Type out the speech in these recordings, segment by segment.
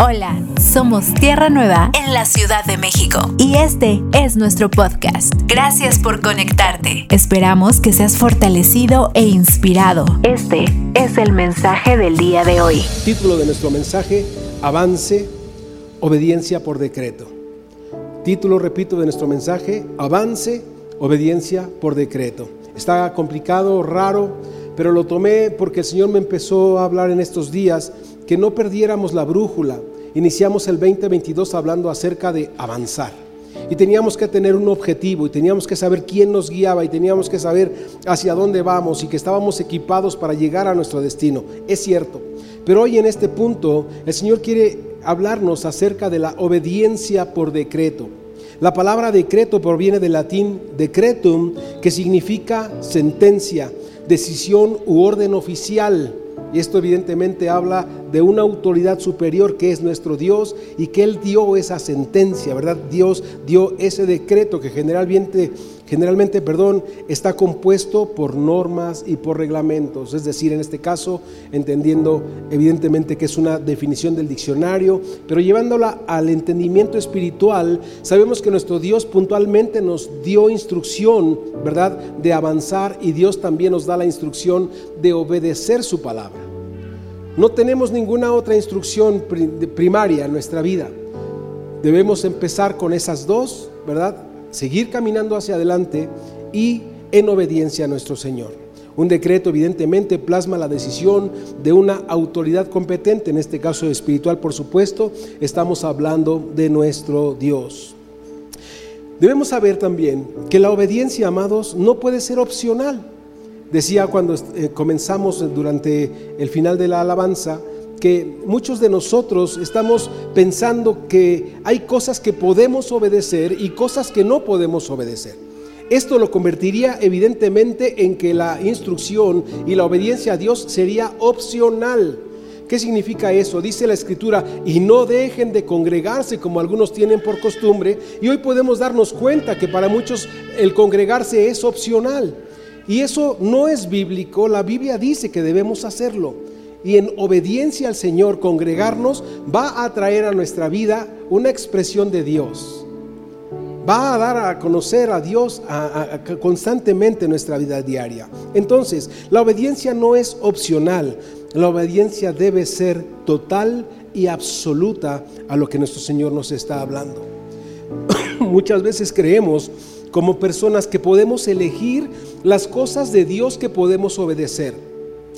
Hola, somos Tierra Nueva en la Ciudad de México y este es nuestro podcast. Gracias por conectarte. Esperamos que seas fortalecido e inspirado. Este es el mensaje del día de hoy. Título de nuestro mensaje, Avance, obediencia por decreto. Título, repito, de nuestro mensaje, Avance, obediencia por decreto. Está complicado, raro, pero lo tomé porque el Señor me empezó a hablar en estos días que no perdiéramos la brújula. Iniciamos el 2022 hablando acerca de avanzar. Y teníamos que tener un objetivo y teníamos que saber quién nos guiaba y teníamos que saber hacia dónde vamos y que estábamos equipados para llegar a nuestro destino. Es cierto. Pero hoy en este punto el Señor quiere hablarnos acerca de la obediencia por decreto. La palabra decreto proviene del latín decretum, que significa sentencia, decisión u orden oficial. Y esto evidentemente habla de una autoridad superior que es nuestro Dios y que Él dio esa sentencia, ¿verdad? Dios dio ese decreto que generalmente, generalmente perdón, está compuesto por normas y por reglamentos. Es decir, en este caso, entendiendo evidentemente que es una definición del diccionario, pero llevándola al entendimiento espiritual, sabemos que nuestro Dios puntualmente nos dio instrucción, ¿verdad?, de avanzar y Dios también nos da la instrucción de obedecer su palabra. No tenemos ninguna otra instrucción primaria en nuestra vida. Debemos empezar con esas dos, ¿verdad? Seguir caminando hacia adelante y en obediencia a nuestro Señor. Un decreto evidentemente plasma la decisión de una autoridad competente, en este caso espiritual por supuesto, estamos hablando de nuestro Dios. Debemos saber también que la obediencia, amados, no puede ser opcional. Decía cuando eh, comenzamos durante el final de la alabanza que muchos de nosotros estamos pensando que hay cosas que podemos obedecer y cosas que no podemos obedecer. Esto lo convertiría evidentemente en que la instrucción y la obediencia a Dios sería opcional. ¿Qué significa eso? Dice la escritura, y no dejen de congregarse como algunos tienen por costumbre. Y hoy podemos darnos cuenta que para muchos el congregarse es opcional. Y eso no es bíblico, la Biblia dice que debemos hacerlo. Y en obediencia al Señor, congregarnos va a traer a nuestra vida una expresión de Dios. Va a dar a conocer a Dios constantemente en nuestra vida diaria. Entonces, la obediencia no es opcional, la obediencia debe ser total y absoluta a lo que nuestro Señor nos está hablando. Muchas veces creemos como personas que podemos elegir las cosas de Dios que podemos obedecer.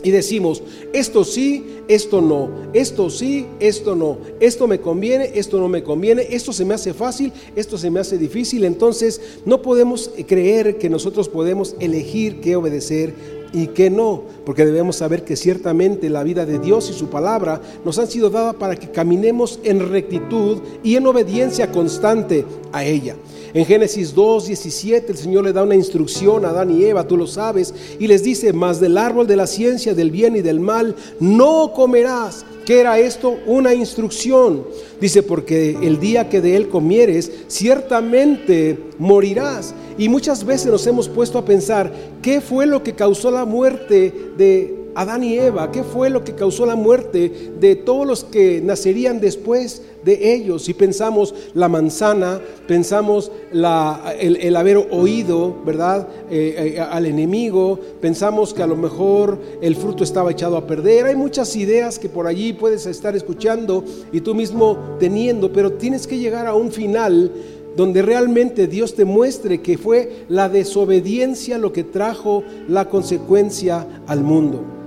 Y decimos, esto sí, esto no, esto sí, esto no, esto me conviene, esto no me conviene, esto se me hace fácil, esto se me hace difícil. Entonces no podemos creer que nosotros podemos elegir qué obedecer y qué no, porque debemos saber que ciertamente la vida de Dios y su palabra nos han sido dadas para que caminemos en rectitud y en obediencia constante a ella. En Génesis 2, 17 el Señor le da una instrucción a Adán y Eva, tú lo sabes, y les dice, mas del árbol de la ciencia del bien y del mal no comerás. ¿Qué era esto? Una instrucción. Dice, porque el día que de él comieres, ciertamente morirás. Y muchas veces nos hemos puesto a pensar, ¿qué fue lo que causó la muerte de Adán y Eva, ¿qué fue lo que causó la muerte de todos los que nacerían después de ellos? Si pensamos la manzana, pensamos el, haber oído, ¿verdad? Eh, eh, al enemigo, pensamos que a lo mejor el fruto estaba echado a perder. Hay muchas ideas que por allí puedes estar escuchando y tú mismo teniendo, pero tienes que llegar a un final donde realmente Dios te muestre que fue la desobediencia lo que trajo la consecuencia al mundo.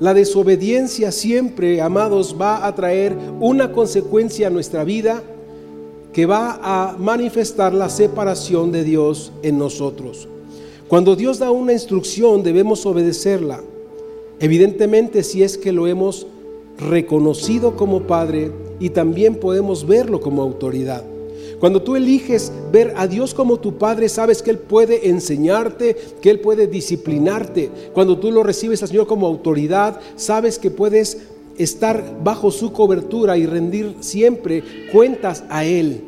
La desobediencia siempre, amados, va a traer una consecuencia a nuestra vida que va a manifestar la separación de Dios en nosotros. Cuando Dios da una instrucción debemos obedecerla. Evidentemente si es que lo hemos reconocido como Padre y también podemos verlo como autoridad. Cuando tú eliges ver a Dios como tu Padre, sabes que Él puede enseñarte, que Él puede disciplinarte. Cuando tú lo recibes al Señor como autoridad, sabes que puedes estar bajo su cobertura y rendir siempre cuentas a Él.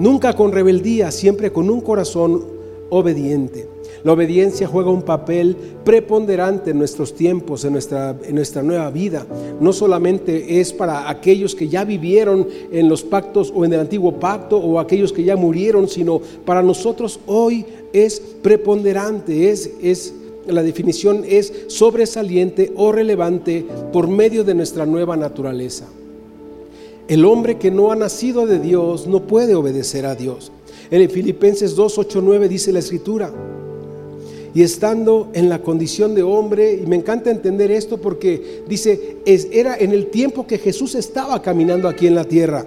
Nunca con rebeldía, siempre con un corazón obediente. La obediencia juega un papel preponderante en nuestros tiempos, en nuestra, en nuestra nueva vida. No solamente es para aquellos que ya vivieron en los pactos o en el antiguo pacto o aquellos que ya murieron, sino para nosotros hoy es preponderante, es, es la definición es sobresaliente o relevante por medio de nuestra nueva naturaleza. El hombre que no ha nacido de Dios no puede obedecer a Dios. En Filipenses 2, 8, 9 dice la escritura. Y estando en la condición de hombre, y me encanta entender esto porque dice, es, era en el tiempo que Jesús estaba caminando aquí en la tierra.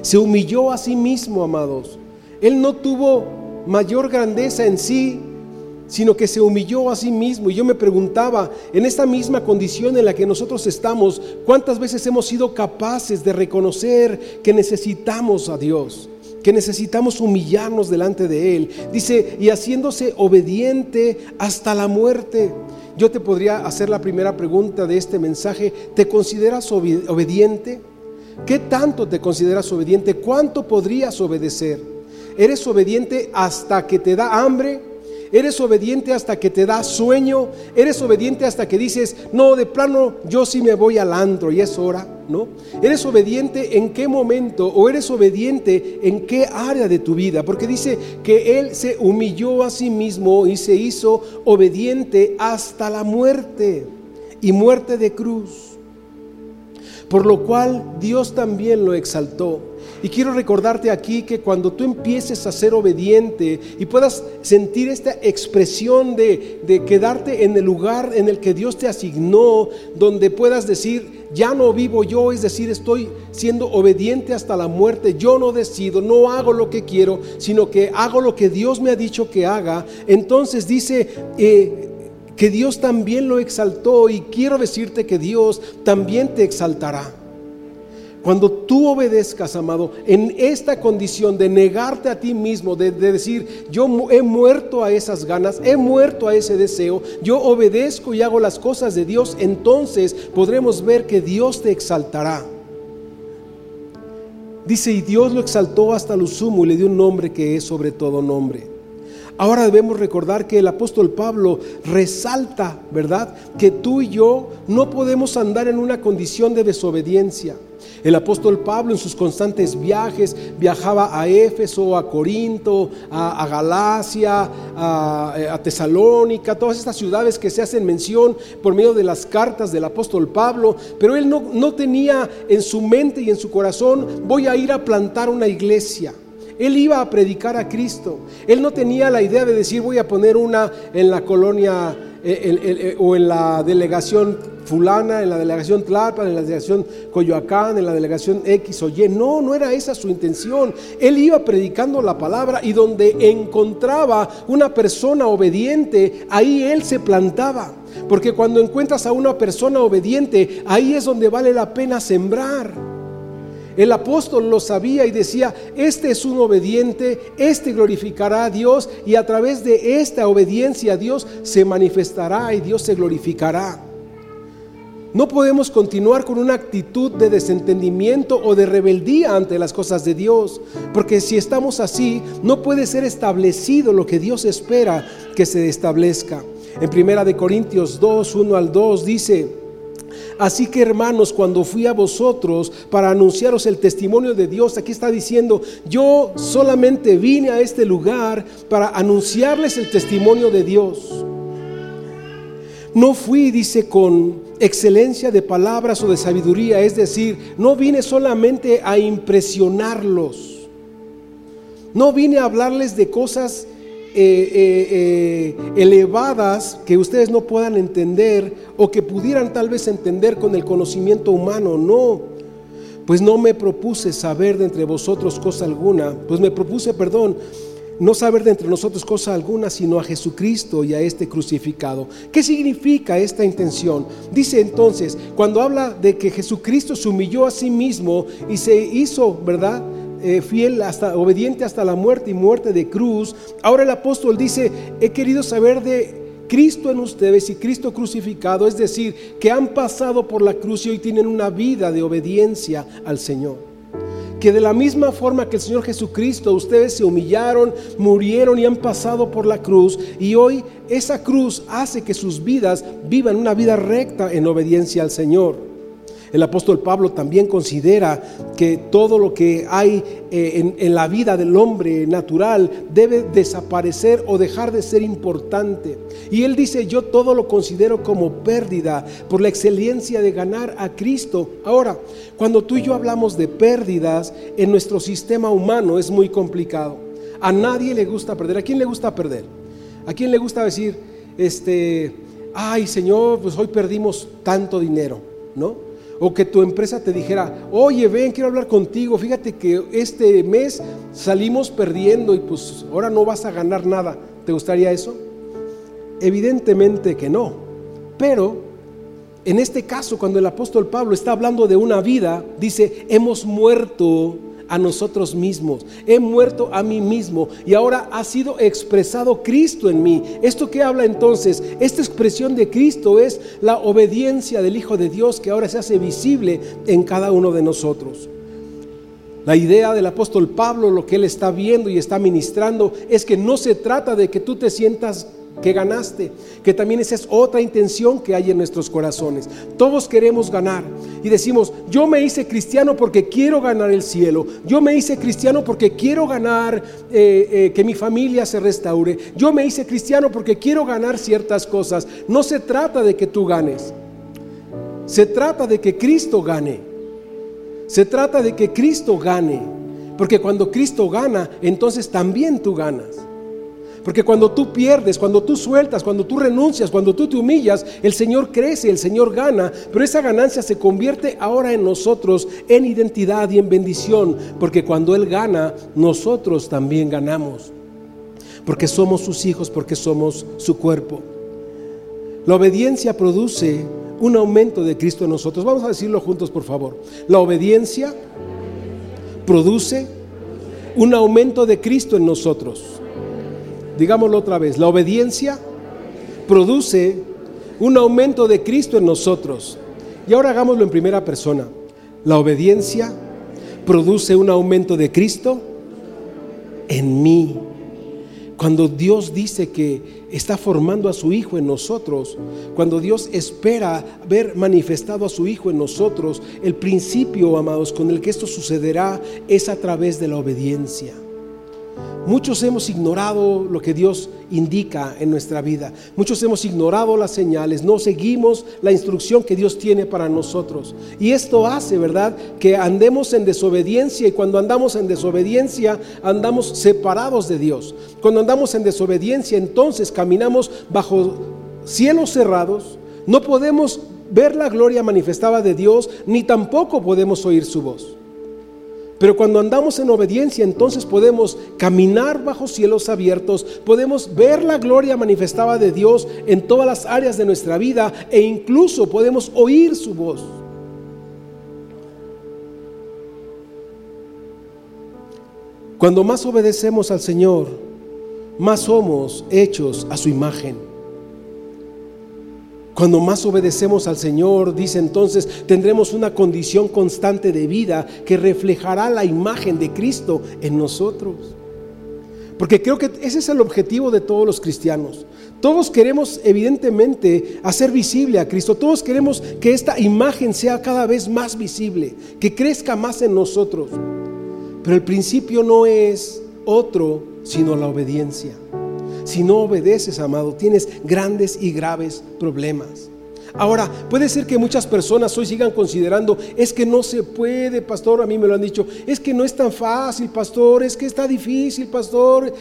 Se humilló a sí mismo, amados. Él no tuvo mayor grandeza en sí, sino que se humilló a sí mismo. Y yo me preguntaba, en esta misma condición en la que nosotros estamos, ¿cuántas veces hemos sido capaces de reconocer que necesitamos a Dios? Que necesitamos humillarnos delante de Él. Dice, y haciéndose obediente hasta la muerte. Yo te podría hacer la primera pregunta de este mensaje. ¿Te consideras obediente? ¿Qué tanto te consideras obediente? ¿Cuánto podrías obedecer? ¿Eres obediente hasta que te da hambre? Eres obediente hasta que te da sueño. Eres obediente hasta que dices, no, de plano yo sí me voy al antro y es hora, ¿no? Eres obediente en qué momento o eres obediente en qué área de tu vida. Porque dice que Él se humilló a sí mismo y se hizo obediente hasta la muerte y muerte de cruz. Por lo cual Dios también lo exaltó y quiero recordarte aquí que cuando tú empieces a ser obediente y puedas sentir esta expresión de, quedarte en el lugar en el que Dios te asignó, donde puedas decir, ya no vivo yo, es decir, estoy siendo obediente hasta la muerte, yo no decido, no hago lo que quiero, sino que hago lo que Dios me ha dicho que haga, entonces dice... Eh, que Dios también lo exaltó y quiero decirte que Dios también te exaltará. Cuando tú obedezcas, amado, en esta condición de negarte a ti mismo, de, decir, yo he muerto a esas ganas, he muerto a ese deseo, yo obedezco y hago las cosas de Dios, entonces podremos ver que Dios te exaltará. Dice, y Dios lo exaltó hasta lo sumo y le dio un nombre que es sobre todo nombre. Ahora debemos recordar que el apóstol Pablo resalta, ¿verdad? Que tú y yo no podemos andar en una condición de desobediencia. El apóstol Pablo en sus constantes viajes viajaba a Éfeso, a Corinto, a, Galacia, a, a, Tesalónica, todas estas ciudades que se hacen mención por medio de las cartas del apóstol Pablo, pero él no, no tenía en su mente y en su corazón, voy a ir a plantar una iglesia. Él iba a predicar a Cristo. Él no tenía la idea de decir voy a poner una en la colonia eh, eh, o en la delegación fulana, en la delegación Tlalpan, en la delegación Coyoacán, en la delegación X o Y. No, no era esa su intención. Él iba predicando la palabra y donde encontraba una persona obediente, ahí él se plantaba. Porque cuando encuentras a una persona obediente, ahí es donde vale la pena sembrar. El apóstol lo sabía y decía, este es un obediente, este glorificará a Dios y a través de esta obediencia a Dios se manifestará y Dios se glorificará. No podemos continuar con una actitud de desentendimiento o de rebeldía ante las cosas de Dios, porque si estamos así, no puede ser establecido lo que Dios espera que se establezca. En Primera de Corintios 2, 1 al 2 dice, Así que hermanos, cuando fui a vosotros para anunciaros el testimonio de Dios, aquí está diciendo, yo solamente vine a este lugar para anunciarles el testimonio de Dios. No fui, dice, con excelencia de palabras o de sabiduría, es decir, no vine solamente a impresionarlos. No vine a hablarles de cosas eh, eh, eh, elevadas que ustedes no puedan entender o que pudieran tal vez entender con el conocimiento humano. No, pues no me propuse saber de entre vosotros cosa alguna, pues me propuse, perdón, no saber de entre nosotros cosa alguna, sino a Jesucristo y a este crucificado. ¿Qué significa esta intención? Dice entonces, cuando habla de que Jesucristo se humilló a sí mismo y se hizo, ¿verdad? Eh, fiel hasta obediente hasta la muerte y muerte de cruz. Ahora el apóstol dice, he querido saber de Cristo en ustedes y Cristo crucificado, es decir, que han pasado por la cruz y hoy tienen una vida de obediencia al Señor que de la misma forma que el Señor Jesucristo, ustedes se humillaron, murieron y han pasado por la cruz, y hoy esa cruz hace que sus vidas vivan una vida recta en obediencia al Señor. El apóstol Pablo también considera que todo lo que hay eh, en, la vida del hombre natural debe desaparecer o dejar de ser importante. Y él dice, yo todo lo considero como pérdida por la excelencia de ganar a Cristo. Ahora, cuando tú y yo hablamos de pérdidas en nuestro sistema humano es muy complicado. A nadie le gusta perder. ¿A quién le gusta perder? ¿A quién le gusta decir, este, ay Señor, pues hoy perdimos tanto dinero, ¿no? O que tu empresa te dijera, oye, ven, quiero hablar contigo, fíjate que este mes salimos perdiendo y pues ahora no vas a ganar nada. ¿Te gustaría eso? Evidentemente que no. Pero en este caso, cuando el apóstol Pablo está hablando de una vida, dice, hemos muerto a nosotros mismos, he muerto a mí mismo y ahora ha sido expresado Cristo en mí. ¿Esto qué habla entonces? Esta expresión de Cristo es la obediencia del Hijo de Dios que ahora se hace visible en cada uno de nosotros. La idea del apóstol Pablo, lo que él está viendo y está ministrando, es que no se trata de que tú te sientas que ganaste, que también esa es otra intención que hay en nuestros corazones. Todos queremos ganar y decimos, yo me hice cristiano porque quiero ganar el cielo, yo me hice cristiano porque quiero ganar eh, eh, que mi familia se restaure, yo me hice cristiano porque quiero ganar ciertas cosas. No se trata de que tú ganes, se trata de que Cristo gane, se trata de que Cristo gane, porque cuando Cristo gana, entonces también tú ganas. Porque cuando tú pierdes, cuando tú sueltas, cuando tú renuncias, cuando tú te humillas, el Señor crece, el Señor gana, pero esa ganancia se convierte ahora en nosotros en identidad y en bendición, porque cuando Él gana, nosotros también ganamos, porque somos sus hijos, porque somos su cuerpo. La obediencia produce un aumento de Cristo en nosotros. Vamos a decirlo juntos, por favor. La obediencia produce un aumento de Cristo en nosotros. Digámoslo otra vez, la obediencia produce un aumento de Cristo en nosotros. Y ahora hagámoslo en primera persona. La obediencia produce un aumento de Cristo en mí. Cuando Dios dice que está formando a su Hijo en nosotros, cuando Dios espera ver manifestado a su Hijo en nosotros, el principio, amados, con el que esto sucederá es a través de la obediencia. Muchos hemos ignorado lo que Dios indica en nuestra vida. Muchos hemos ignorado las señales, no seguimos la instrucción que Dios tiene para nosotros. Y esto hace, ¿verdad?, que andemos en desobediencia y cuando andamos en desobediencia andamos separados de Dios. Cuando andamos en desobediencia entonces caminamos bajo cielos cerrados, no podemos ver la gloria manifestada de Dios, ni tampoco podemos oír su voz. Pero cuando andamos en obediencia, entonces podemos caminar bajo cielos abiertos, podemos ver la gloria manifestada de Dios en todas las áreas de nuestra vida e incluso podemos oír su voz. Cuando más obedecemos al Señor, más somos hechos a su imagen. Cuando más obedecemos al Señor, dice entonces, tendremos una condición constante de vida que reflejará la imagen de Cristo en nosotros. Porque creo que ese es el objetivo de todos los cristianos. Todos queremos evidentemente hacer visible a Cristo. Todos queremos que esta imagen sea cada vez más visible, que crezca más en nosotros. Pero el principio no es otro, sino la obediencia. Si no obedeces, amado, tienes grandes y graves problemas. Ahora, puede ser que muchas personas hoy sigan considerando, es que no se puede, pastor, a mí me lo han dicho, es que no es tan fácil, pastor, es que está difícil, pastor.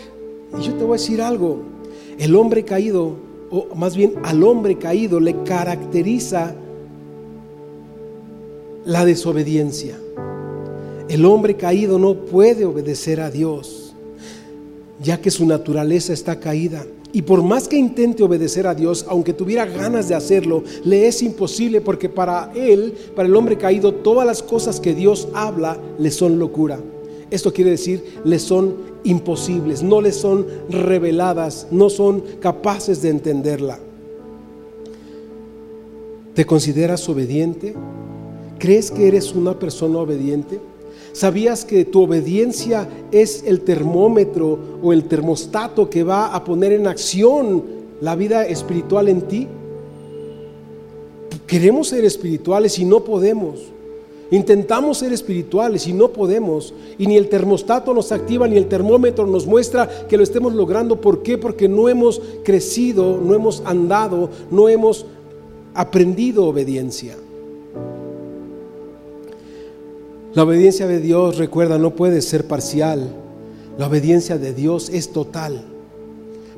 Y yo te voy a decir algo, el hombre caído, o más bien al hombre caído le caracteriza la desobediencia. El hombre caído no puede obedecer a Dios ya que su naturaleza está caída. Y por más que intente obedecer a Dios, aunque tuviera ganas de hacerlo, le es imposible porque para él, para el hombre caído, todas las cosas que Dios habla le son locura. Esto quiere decir, le son imposibles, no le son reveladas, no son capaces de entenderla. ¿Te consideras obediente? ¿Crees que eres una persona obediente? ¿Sabías que tu obediencia es el termómetro o el termostato que va a poner en acción la vida espiritual en ti? Queremos ser espirituales y no podemos. Intentamos ser espirituales y no podemos. Y ni el termostato nos activa, ni el termómetro nos muestra que lo estemos logrando. ¿Por qué? Porque no hemos crecido, no hemos andado, no hemos aprendido obediencia. La obediencia de Dios, recuerda, no puede ser parcial. La obediencia de Dios es total.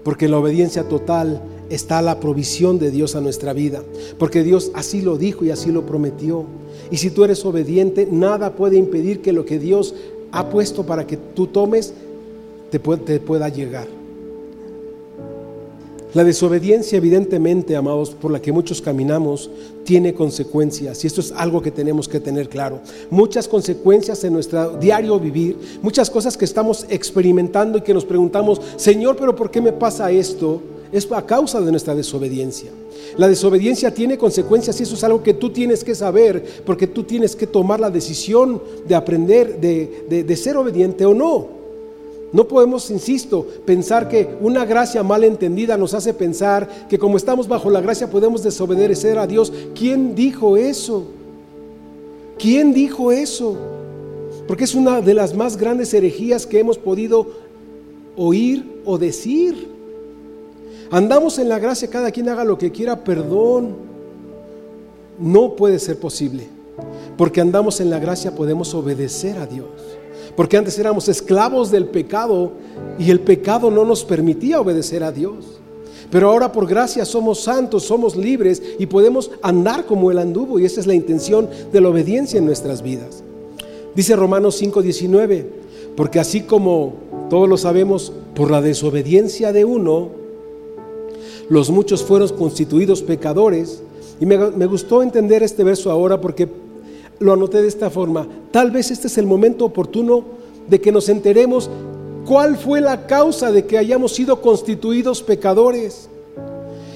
Porque la obediencia total está la provisión de Dios a nuestra vida. Porque Dios así lo dijo y así lo prometió. Y si tú eres obediente, nada puede impedir que lo que Dios ha puesto para que tú tomes te, pueda llegar. La desobediencia, evidentemente, amados, por la que muchos caminamos, tiene consecuencias. Y esto es algo que tenemos que tener claro. Muchas consecuencias en nuestro diario vivir, muchas cosas que estamos experimentando y que nos preguntamos, Señor, pero ¿por qué me pasa esto? Es a causa de nuestra desobediencia. La desobediencia tiene consecuencias y eso es algo que tú tienes que saber, porque tú tienes que tomar la decisión de aprender, de, de ser obediente o no. No podemos, insisto, pensar que una gracia mal entendida nos hace pensar que como estamos bajo la gracia podemos desobedecer a Dios. ¿Quién dijo eso? ¿Quién dijo eso? Porque es una de las más grandes herejías que hemos podido oír o decir. Andamos en la gracia, cada quien haga lo que quiera, perdón. No puede ser posible. Porque andamos en la gracia podemos obedecer a Dios. Porque antes éramos esclavos del pecado y el pecado no nos permitía obedecer a Dios. Pero ahora por gracia somos santos, somos libres y podemos andar como Él anduvo. Y esa es la intención de la obediencia en nuestras vidas. Dice Romanos 5:19, porque así como todos lo sabemos, por la desobediencia de uno, los muchos fueron constituidos pecadores. Y me, me gustó entender este verso ahora porque lo anoté de esta forma. Tal vez este es el momento oportuno de que nos enteremos cuál fue la causa de que hayamos sido constituidos pecadores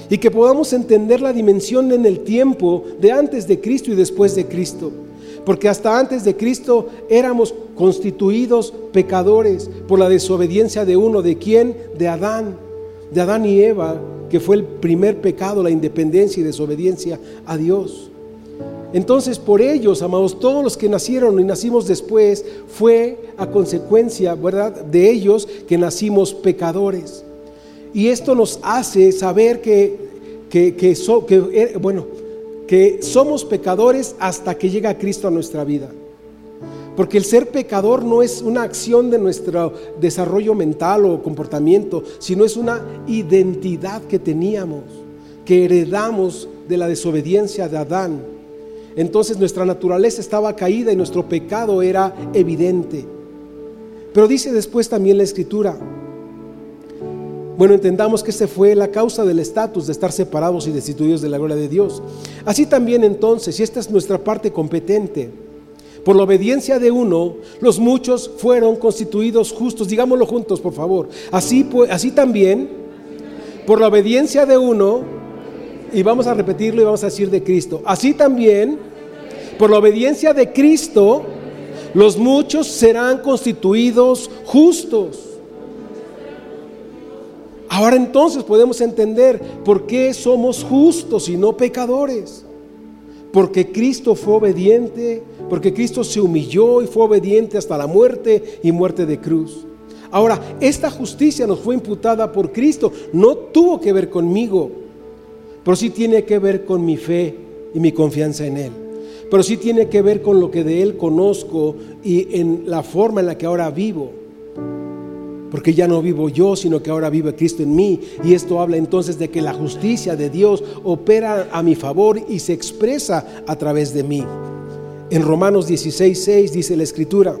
y que podamos entender la dimensión en el tiempo de antes de Cristo y después de Cristo. Porque hasta antes de Cristo éramos constituidos pecadores por la desobediencia de uno, ¿de quién? De Adán, de Adán y Eva, que fue el primer pecado, la independencia y desobediencia a Dios. Entonces, por ellos, amados, todos los que nacieron y nacimos después, fue a consecuencia, ¿verdad?, de ellos que nacimos pecadores. Y esto nos hace saber que, que, que, eh, bueno, que somos pecadores hasta que llega Cristo a nuestra vida. Porque el ser pecador no es una acción de nuestro desarrollo mental o comportamiento, sino es una identidad que teníamos, que heredamos de la desobediencia de Adán entonces nuestra naturaleza estaba caída y nuestro pecado era evidente. Pero dice después también la escritura, bueno, entendamos que esa fue la causa del estatus de estar separados y destituidos de la gloria de Dios. Así también entonces, y esta es nuestra parte competente, por la obediencia de uno, los muchos fueron constituidos justos. Digámoslo juntos, por favor. Así, así también, por la obediencia de uno, y vamos a repetirlo y vamos a decir de Cristo. Así también, por la obediencia de Cristo, los muchos serán constituidos justos. Ahora entonces podemos entender por qué somos justos y no pecadores. Porque Cristo fue obediente, porque Cristo se humilló y fue obediente hasta la muerte y muerte de cruz. Ahora, esta justicia nos fue imputada por Cristo, no tuvo que ver conmigo, pero sí tiene que ver con mi fe y mi confianza en Él. Pero sí tiene que ver con lo que de Él conozco y en la forma en la que ahora vivo. Porque ya no vivo yo, sino que ahora vive Cristo en mí. Y esto habla entonces de que la justicia de Dios opera a mi favor y se expresa a través de mí. En Romanos 16, 6 dice la Escritura,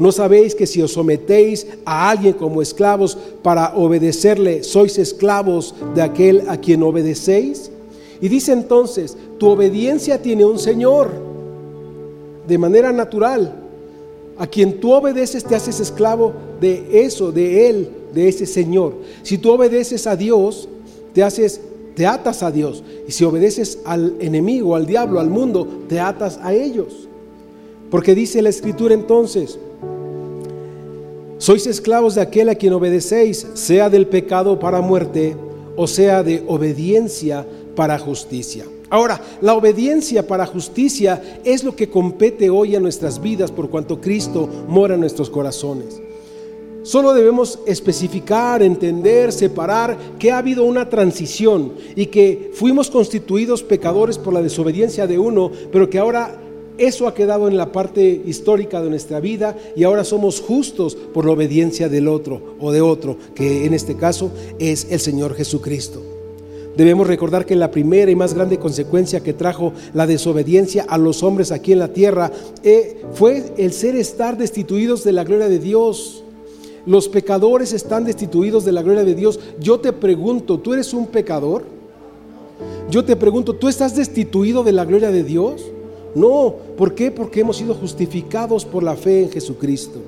¿no sabéis que si os sometéis a alguien como esclavos para obedecerle, sois esclavos de aquel a quien obedecéis? Y dice entonces, tu obediencia tiene un Señor, de manera natural. A quien tú obedeces te haces esclavo de eso, de Él, de ese Señor. Si tú obedeces a Dios, te haces, te atas a Dios. Y si obedeces al enemigo, al diablo, al mundo, te atas a ellos. Porque dice la escritura entonces, sois esclavos de aquel a quien obedecéis, sea del pecado para muerte o sea de obediencia para justicia. Ahora, la obediencia para justicia es lo que compete hoy a nuestras vidas por cuanto Cristo mora en nuestros corazones. Solo debemos especificar, entender, separar que ha habido una transición y que fuimos constituidos pecadores por la desobediencia de uno, pero que ahora eso ha quedado en la parte histórica de nuestra vida y ahora somos justos por la obediencia del otro o de otro, que en este caso es el Señor Jesucristo. Debemos recordar que la primera y más grande consecuencia que trajo la desobediencia a los hombres aquí en la tierra eh, fue el ser estar destituidos de la gloria de Dios. Los pecadores están destituidos de la gloria de Dios. Yo te pregunto, ¿tú eres un pecador? Yo te pregunto, ¿tú estás destituido de la gloria de Dios? No, ¿por qué? Porque hemos sido justificados por la fe en Jesucristo.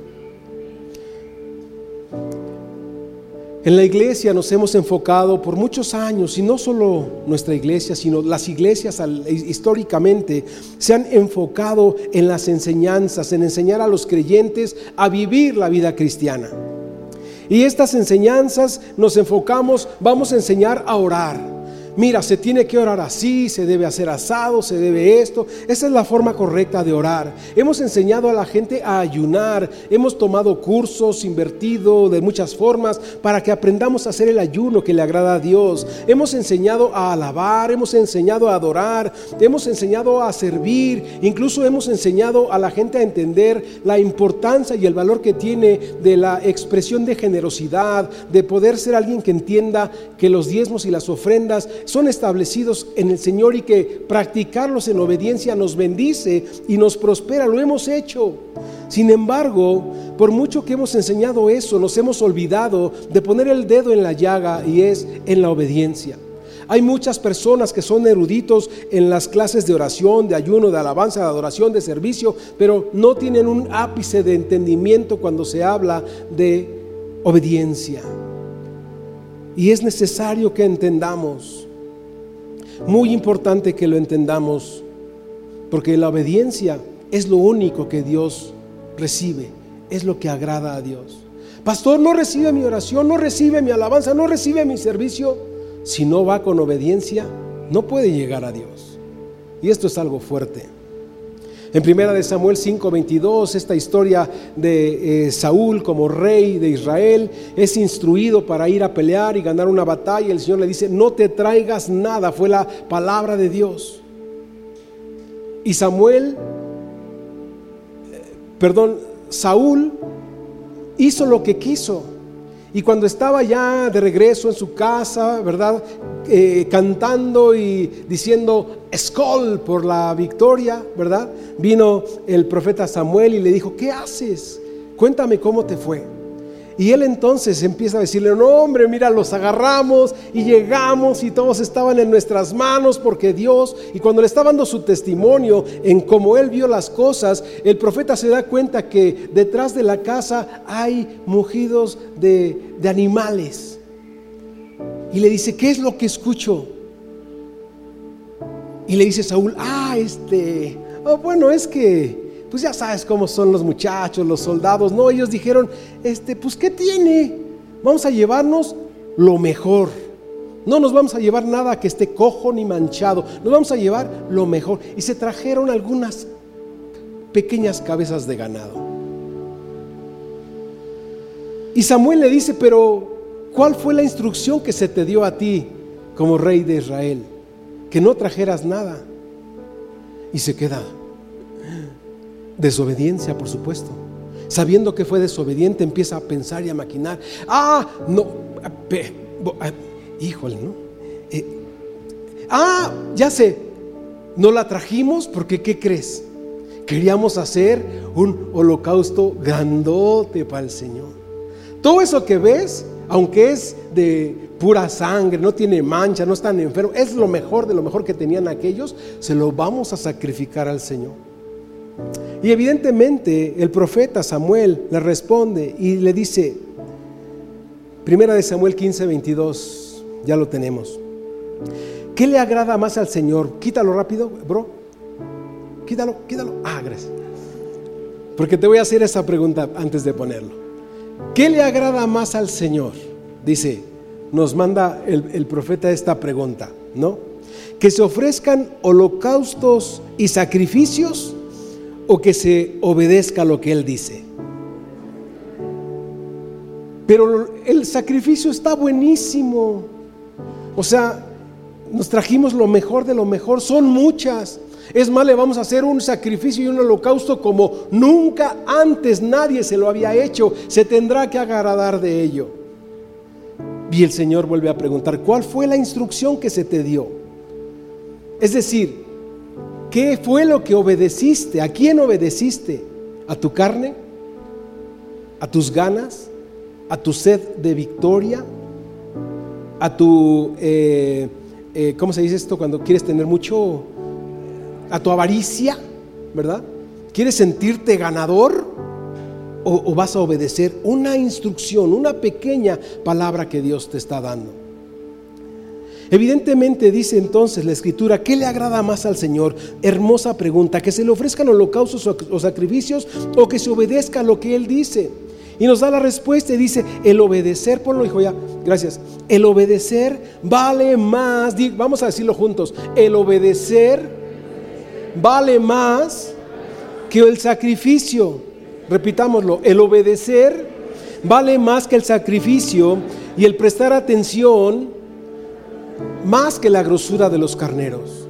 En la iglesia nos hemos enfocado por muchos años, y no solo nuestra iglesia, sino las iglesias históricamente se han enfocado en las enseñanzas, en enseñar a los creyentes a vivir la vida cristiana. Y estas enseñanzas nos enfocamos, vamos a enseñar a orar mira, se tiene que orar así, se debe hacer asado, se debe esto. Esa es la forma correcta de orar. Hemos enseñado a la gente a ayunar, hemos tomado cursos, invertido de muchas formas para que aprendamos a hacer el ayuno que le agrada a Dios. Hemos enseñado a alabar, hemos enseñado a adorar, hemos enseñado a servir, incluso hemos enseñado a la gente a entender la importancia y el valor que tiene de la expresión de generosidad, de poder ser alguien que entienda que los diezmos y las ofrendas son establecidos en el Señor y que practicarlos en obediencia nos bendice y nos prospera. Lo hemos hecho. Sin embargo, por mucho que hemos enseñado eso, nos hemos olvidado de poner el dedo en la llaga y es en la obediencia. Hay muchas personas que son eruditos en las clases de oración, de ayuno, de alabanza, de adoración, de servicio, pero no tienen un ápice de entendimiento cuando se habla de obediencia. Y es necesario que entendamos muy importante que lo entendamos, porque la obediencia es lo único que Dios recibe, es lo que agrada a Dios. Pastor, no recibe mi oración, no recibe mi alabanza, no recibe mi servicio. Si no va con obediencia, no puede llegar a Dios. Y esto es algo fuerte. En primera de Samuel 5:22, esta historia de eh, Saúl como rey de Israel es instruido para ir a pelear y ganar una batalla. El Señor le dice, no te traigas nada, fue la palabra de Dios. Y Samuel, eh, perdón, Saúl hizo lo que quiso. Y cuando estaba ya de regreso en su casa, ¿verdad? Eh, cantando y diciendo escol por la victoria, ¿verdad? Vino el profeta Samuel y le dijo, ¿qué haces? Cuéntame cómo te fue. Y él entonces empieza a decirle, no hombre, mira, los agarramos y llegamos y todos estaban en nuestras manos porque Dios, y cuando le está dando su testimonio en cómo él vio las cosas, el profeta se da cuenta que detrás de la casa hay mugidos de, de animales. Y le dice, ¿qué es lo que escucho? Y le dice Saúl, ah, este, oh, bueno, es que pues ya sabes cómo son los muchachos, los soldados. No, ellos dijeron, este, pues ¿qué tiene? Vamos a llevarnos lo mejor. No nos vamos a llevar nada que esté cojo ni manchado. Nos vamos a llevar lo mejor. Y se trajeron algunas pequeñas cabezas de ganado. Y Samuel le dice, pero ¿cuál fue la instrucción que se te dio a ti como rey de Israel? Que no trajeras nada. Y se queda Desobediencia, por supuesto. Sabiendo que fue desobediente, empieza a pensar y a maquinar. Ah, no, ah, híjole, ¿no? Eh, ah, ya sé, no la trajimos porque, ¿qué crees? Queríamos hacer un holocausto grandote para el Señor. Todo eso que ves, aunque es de pura sangre, no tiene mancha, no están enfermos, es lo mejor de lo mejor que tenían aquellos, se lo vamos a sacrificar al Señor. Y evidentemente el profeta Samuel le responde y le dice, primera de Samuel 15, 22, ya lo tenemos. ¿Qué le agrada más al Señor? Quítalo rápido, bro. Quítalo, quítalo. Ah, gracias. Porque te voy a hacer esa pregunta antes de ponerlo. ¿Qué le agrada más al Señor? Dice, nos manda el, el profeta esta pregunta, ¿no? Que se ofrezcan holocaustos y sacrificios o que se obedezca lo que Él dice. Pero el sacrificio está buenísimo. O sea, nos trajimos lo mejor de lo mejor, son muchas. Es más, le vamos a hacer un sacrificio y un holocausto como nunca antes nadie se lo había hecho. Se tendrá que agradar de ello. Y el Señor vuelve a preguntar, ¿cuál fue la instrucción que se te dio? Es decir, ¿qué fue lo que obedeciste? ¿A quién obedeciste? ¿A tu carne? ¿A tus ganas? ¿A tu sed de victoria? ¿A tu, eh, eh, ¿cómo se dice esto cuando quieres tener mucho? ¿A tu avaricia? ¿Verdad? ¿Quieres sentirte ganador? o, vas a obedecer una instrucción, una pequeña palabra que Dios te está dando. Evidentemente dice entonces la escritura, ¿qué le agrada más al Señor? Hermosa pregunta, que se le ofrezcan holocaustos o sacrificios o que se obedezca lo que Él dice. Y nos da la respuesta y dice, el obedecer, ponlo hijo ya, gracias, el obedecer vale más, vamos a decirlo juntos, el obedecer vale más que el sacrificio. Repitámoslo, el obedecer vale más que el sacrificio y el prestar atención más que la grosura de los carneros.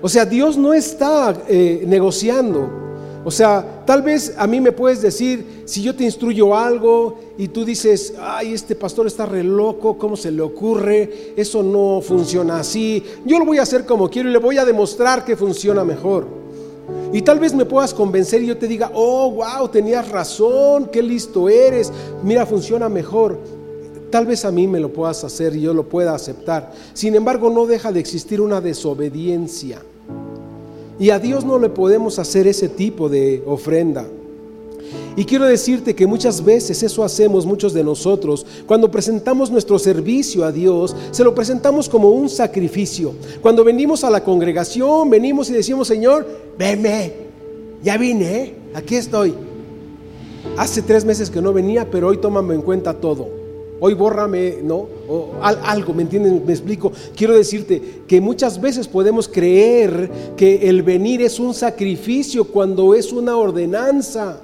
O sea, Dios no está eh, negociando. O sea, tal vez a mí me puedes decir, si yo te instruyo algo y tú dices, ay, este pastor está re loco, ¿cómo se le ocurre? Eso no funciona así. Yo lo voy a hacer como quiero y le voy a demostrar que funciona mejor. Y tal vez me puedas convencer y yo te diga, oh, wow, tenías razón, qué listo eres, mira, funciona mejor. Tal vez a mí me lo puedas hacer y yo lo pueda aceptar. Sin embargo, no deja de existir una desobediencia. Y a Dios no le podemos hacer ese tipo de ofrenda. Y quiero decirte que muchas veces eso hacemos muchos de nosotros. Cuando presentamos nuestro servicio a Dios, se lo presentamos como un sacrificio. Cuando venimos a la congregación, venimos y decimos, Señor, venme, ya vine, ¿eh? aquí estoy. Hace tres meses que no venía, pero hoy tómame en cuenta todo. Hoy bórrame, ¿no? O algo, ¿me entienden? Me explico. Quiero decirte que muchas veces podemos creer que el venir es un sacrificio cuando es una ordenanza.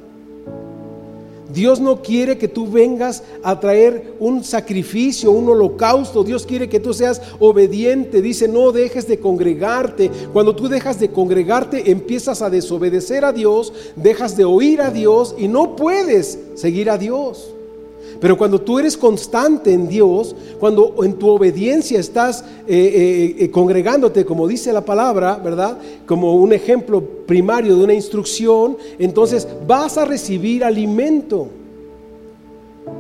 Dios no quiere que tú vengas a traer un sacrificio, un holocausto. Dios quiere que tú seas obediente. Dice, no dejes de congregarte. Cuando tú dejas de congregarte, empiezas a desobedecer a Dios, dejas de oír a Dios y no puedes seguir a Dios. Pero cuando tú eres constante en Dios, cuando en tu obediencia estás eh, eh, eh, congregándote, como dice la palabra, ¿verdad? Como un ejemplo primario de una instrucción, entonces vas a recibir alimento.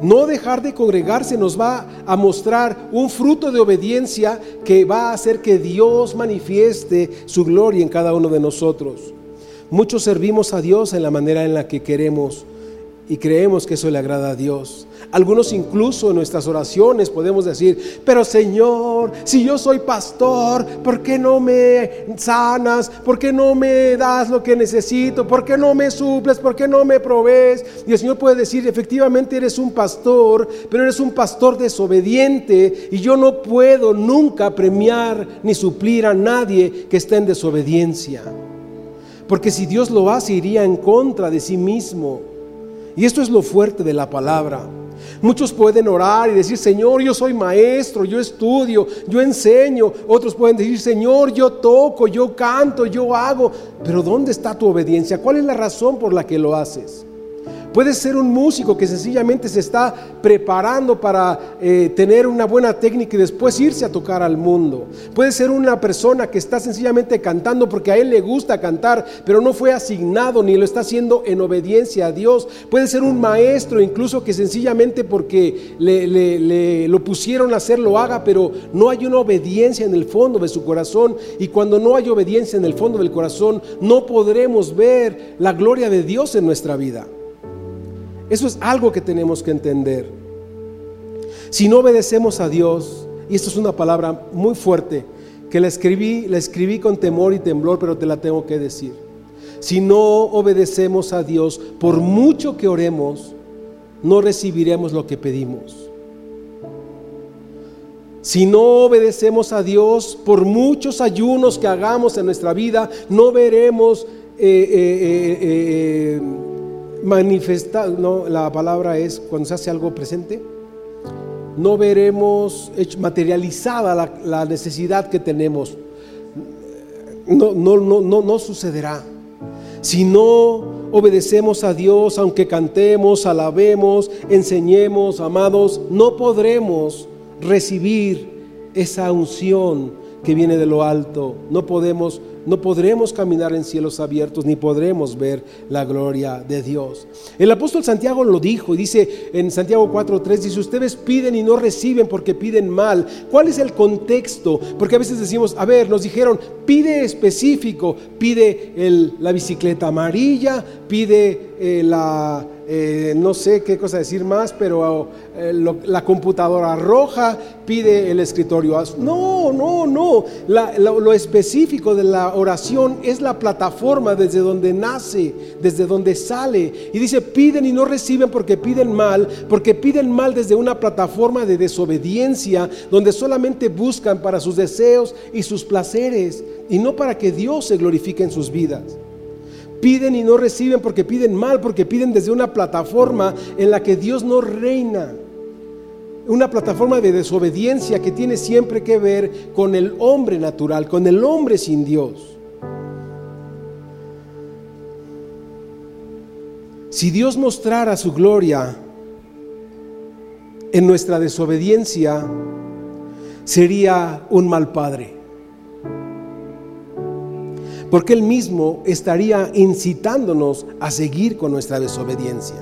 No dejar de congregarse nos va a mostrar un fruto de obediencia que va a hacer que Dios manifieste su gloria en cada uno de nosotros. Muchos servimos a Dios en la manera en la que queremos y creemos que eso le agrada a Dios. Algunos incluso en nuestras oraciones podemos decir, pero Señor, si yo soy pastor, ¿por qué no me sanas? ¿Por qué no me das lo que necesito? ¿Por qué no me suples? ¿Por qué no me provees? Y el Señor puede decir, efectivamente eres un pastor, pero eres un pastor desobediente y yo no puedo nunca premiar ni suplir a nadie que esté en desobediencia. Porque si Dios lo hace, iría en contra de sí mismo. Y esto es lo fuerte de la palabra. Muchos pueden orar y decir, Señor, yo soy maestro, yo estudio, yo enseño. Otros pueden decir, Señor, yo toco, yo canto, yo hago. Pero ¿dónde está tu obediencia? ¿Cuál es la razón por la que lo haces? Puedes ser un músico que sencillamente se está preparando para eh, tener una buena técnica y después irse a tocar al mundo. Puede ser una persona que está sencillamente cantando porque a él le gusta cantar, pero no fue asignado ni lo está haciendo en obediencia a Dios. Puede ser un maestro incluso que sencillamente porque le, lo pusieron a hacer lo haga, pero no hay una obediencia en el fondo de su corazón. Y cuando no hay obediencia en el fondo del corazón, no podremos ver la gloria de Dios en nuestra vida. Eso es algo que tenemos que entender. Si no obedecemos a Dios, y esto es una palabra muy fuerte, que la escribí, la escribí con temor y temblor, pero te la tengo que decir. Si no obedecemos a Dios, por mucho que oremos, no recibiremos lo que pedimos. Si no obedecemos a Dios, por muchos ayunos que hagamos en nuestra vida, no veremos eh, eh, eh, manifestar, no, la palabra es cuando se hace algo presente, no veremos materializada la, la necesidad que tenemos. No, no, no, no, no sucederá. Si no obedecemos a Dios, aunque cantemos, alabemos, enseñemos, amados, no podremos recibir esa unción que viene de lo alto. No podemos no podremos caminar en cielos abiertos ni podremos ver la gloria de Dios. El apóstol Santiago lo dijo y dice en Santiago 4:3 dice, "Ustedes piden y no reciben porque piden mal." ¿Cuál es el contexto? Porque a veces decimos, a ver, nos dijeron, pide específico, pide la bicicleta amarilla, pide eh, la eh, no sé qué cosa decir más, pero eh, la computadora roja pide el escritorio. No, no, no. lo, específico de la oración es la plataforma desde donde nace, desde donde sale. Y dice, piden y no reciben porque piden mal, porque piden mal desde una plataforma de desobediencia, donde solamente buscan para sus deseos y sus placeres, y no para que Dios se glorifique en sus vidas. Piden y no reciben porque piden mal, porque piden desde una plataforma en la que Dios no reina. Una plataforma de desobediencia que tiene siempre que ver con el hombre natural, con el hombre sin Dios. Si Dios mostrara su gloria en nuestra desobediencia, sería un mal padre porque Él mismo estaría incitándonos a seguir con nuestra desobediencia.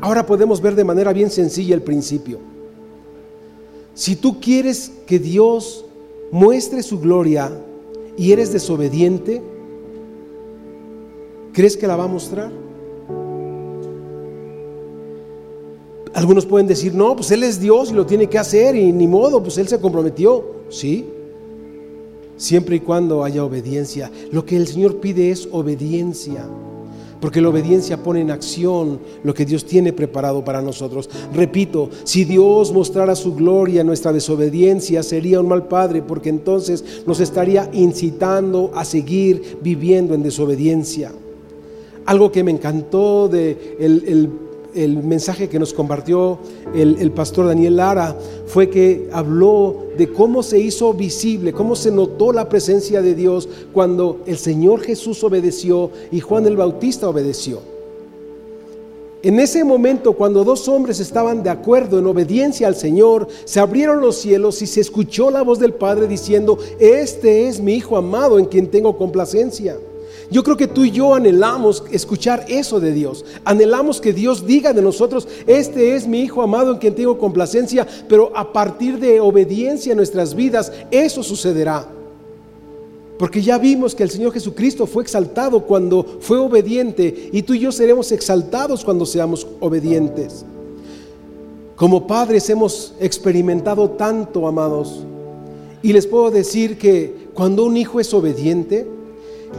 Ahora podemos ver de manera bien sencilla el principio. Si tú quieres que Dios muestre su gloria y eres desobediente, ¿crees que la va a mostrar? Algunos pueden decir, no, pues Él es Dios y lo tiene que hacer y ni modo, pues Él se comprometió. Sí, siempre y cuando haya obediencia. Lo que el Señor pide es obediencia, porque la obediencia pone en acción lo que Dios tiene preparado para nosotros. Repito, si Dios mostrara su gloria en nuestra desobediencia, sería un mal padre, porque entonces nos estaría incitando a seguir viviendo en desobediencia. Algo que me encantó de el, el mensaje que nos compartió el, pastor Daniel Lara fue que habló de cómo se hizo visible, cómo se notó la presencia de Dios cuando el Señor Jesús obedeció y Juan el Bautista obedeció. En ese momento, cuando dos hombres estaban de acuerdo en obediencia al Señor, se abrieron los cielos y se escuchó la voz del Padre diciendo, este es mi Hijo amado en quien tengo complacencia. Yo creo que tú y yo anhelamos escuchar eso de Dios. Anhelamos que Dios diga de nosotros, este es mi Hijo amado en quien tengo complacencia, pero a partir de obediencia en nuestras vidas, eso sucederá. Porque ya vimos que el Señor Jesucristo fue exaltado cuando fue obediente y tú y yo seremos exaltados cuando seamos obedientes. Como padres hemos experimentado tanto, amados. Y les puedo decir que cuando un hijo es obediente,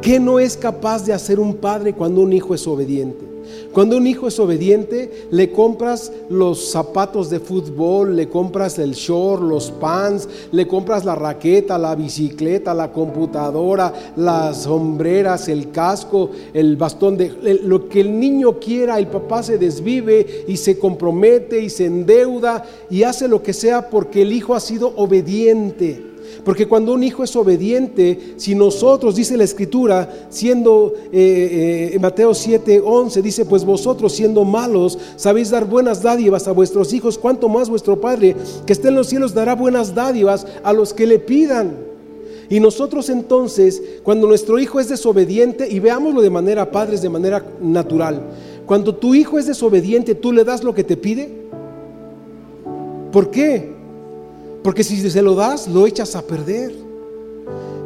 ¿Qué no es capaz de hacer un padre cuando un hijo es obediente? Cuando un hijo es obediente, le compras los zapatos de fútbol, le compras el short, los pants, le compras la raqueta, la bicicleta, la computadora, las sombreras, el casco, el bastón de lo que el niño quiera, el papá se desvive y se compromete y se endeuda y hace lo que sea porque el hijo ha sido obediente. Porque cuando un hijo es obediente, si nosotros, dice la escritura, siendo eh, eh, Mateo 7, 11, dice, pues vosotros siendo malos, sabéis dar buenas dádivas a vuestros hijos, cuanto más vuestro Padre que esté en los cielos dará buenas dádivas a los que le pidan. Y nosotros entonces, cuando nuestro hijo es desobediente, y veámoslo de manera padres, de manera natural, cuando tu hijo es desobediente, ¿tú le das lo que te pide? ¿Por qué? Porque si se lo das, lo echas a perder.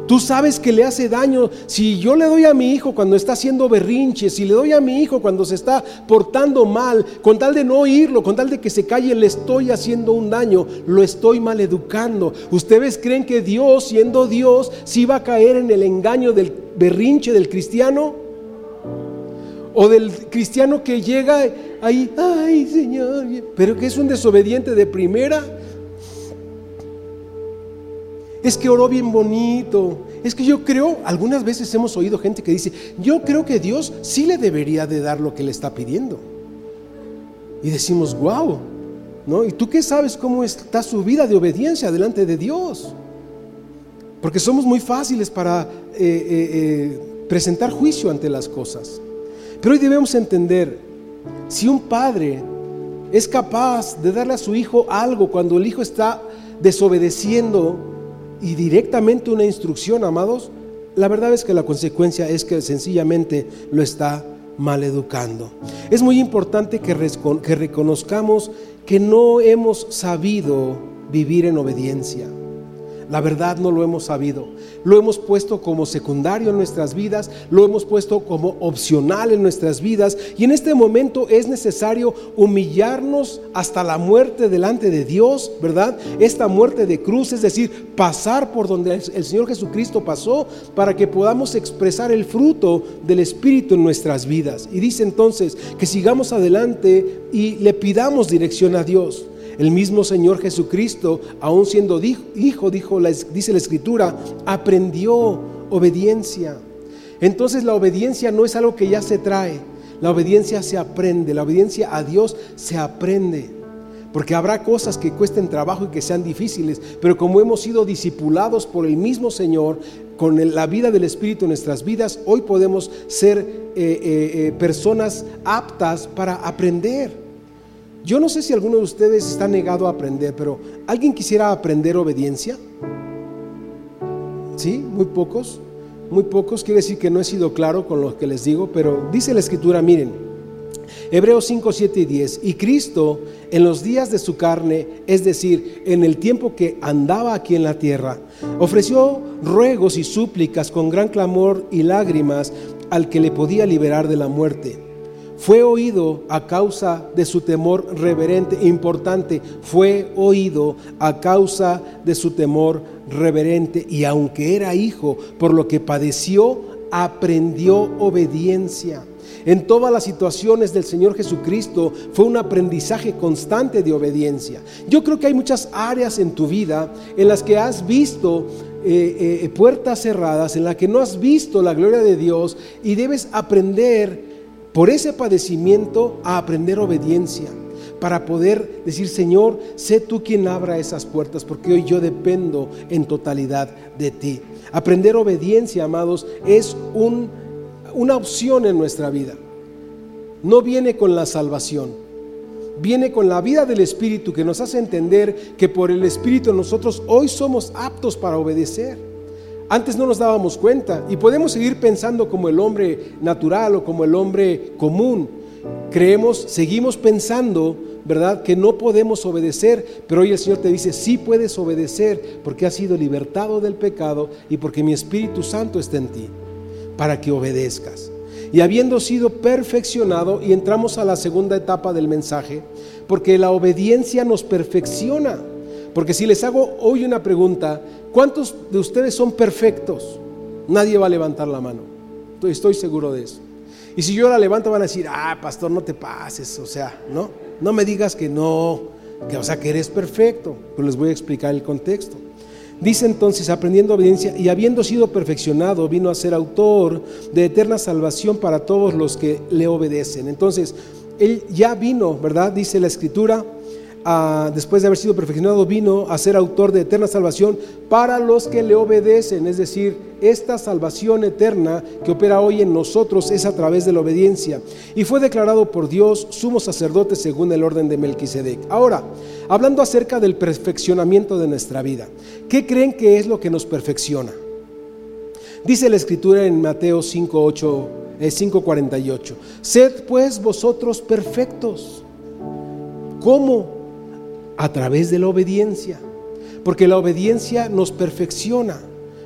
Tú sabes que le hace daño. Si yo le doy a mi hijo cuando está haciendo berrinche, si le doy a mi hijo cuando se está portando mal, con tal de no oírlo, con tal de que se calle, le estoy haciendo un daño, lo estoy mal educando. ¿Ustedes creen que Dios, siendo Dios, si va a caer en el engaño del berrinche del cristiano? O del cristiano que llega ahí, ay Señor, pero que es un desobediente de primera. Es que oró bien bonito. Es que yo creo, algunas veces hemos oído gente que dice, yo creo que Dios sí le debería de dar lo que le está pidiendo. Y decimos, wow, ¿no? ¿Y tú qué sabes cómo está su vida de obediencia delante de Dios? Porque somos muy fáciles para eh, eh, eh, presentar juicio ante las cosas. Pero hoy debemos entender, si un padre es capaz de darle a su hijo algo cuando el hijo está desobedeciendo y directamente una instrucción, amados, la verdad es que la consecuencia es que sencillamente lo está maleducando. Es muy importante que, que reconozcamos que no hemos sabido vivir en obediencia. La verdad no lo hemos sabido. Lo hemos puesto como secundario en nuestras vidas, lo hemos puesto como opcional en nuestras vidas y en este momento es necesario humillarnos hasta la muerte delante de Dios, ¿verdad? Esta muerte de cruz, es decir, pasar por donde el Señor Jesucristo pasó para que podamos expresar el fruto del Espíritu en nuestras vidas. Y dice entonces que sigamos adelante y le pidamos dirección a Dios. El mismo Señor Jesucristo, aún siendo hijo, dijo, dice la Escritura, aprendió obediencia. Entonces la obediencia no es algo que ya se trae, la obediencia se aprende, la obediencia a Dios se aprende. Porque habrá cosas que cuesten trabajo y que sean difíciles, pero como hemos sido discipulados por el mismo Señor, con la vida del Espíritu en nuestras vidas, hoy podemos ser eh, eh, eh, personas aptas para aprender. Yo no sé si alguno de ustedes está negado a aprender, pero ¿alguien quisiera aprender obediencia? ¿Sí? Muy pocos. Muy pocos. Quiere decir que no he sido claro con lo que les digo, pero dice la escritura, miren, Hebreos 5, 7 y 10. Y Cristo en los días de su carne, es decir, en el tiempo que andaba aquí en la tierra, ofreció ruegos y súplicas con gran clamor y lágrimas al que le podía liberar de la muerte fue oído a causa de su temor reverente, importante, fue oído a causa de su temor reverente y aunque era hijo, por lo que padeció, aprendió obediencia. En todas las situaciones del Señor Jesucristo fue un aprendizaje constante de obediencia. Yo creo que hay muchas áreas en tu vida en las que has visto eh, eh, puertas cerradas, en las que no has visto la gloria de Dios y debes aprender por ese padecimiento a aprender obediencia, para poder decir, Señor, sé tú quien abra esas puertas, porque hoy yo dependo en totalidad de ti. Aprender obediencia, amados, es una opción en nuestra vida. No viene con la salvación, viene con la vida del Espíritu que nos hace entender que por el Espíritu nosotros hoy somos aptos para obedecer. Antes no nos dábamos cuenta y podemos seguir pensando como el hombre natural o como el hombre común. Creemos, seguimos pensando, ¿verdad? Que no podemos obedecer, pero hoy el Señor te dice, sí puedes obedecer porque has sido libertado del pecado y porque mi Espíritu Santo está en ti, para que obedezcas. Y habiendo sido perfeccionado, y entramos a la segunda etapa del mensaje, porque la obediencia nos perfecciona. Porque si les hago hoy una pregunta, ¿cuántos de ustedes son perfectos? Nadie va a levantar la mano. Estoy, seguro de eso. Y si yo la levanto van a decir, ah, pastor, no te pases, o sea, no, no me digas que no, que, o sea, que eres perfecto. Pues les voy a explicar el contexto. Dice entonces, aprendiendo obediencia y habiendo sido perfeccionado, vino a ser autor de eterna salvación para todos los que le obedecen. Entonces, él ya vino, ¿verdad? Dice la escritura, después de haber sido perfeccionado, vino a ser autor de eterna salvación para los que le obedecen. Es decir, esta salvación eterna que opera hoy en nosotros es a través de la obediencia. Y fue declarado por Dios sumo sacerdote según el orden de Melquisedec. Ahora, hablando acerca del perfeccionamiento de nuestra vida, ¿qué creen que es lo que nos perfecciona? Dice la escritura en Mateo 5.8, 5.48, sed pues vosotros perfectos. ¿Cómo? A través de la obediencia, porque la obediencia nos perfecciona.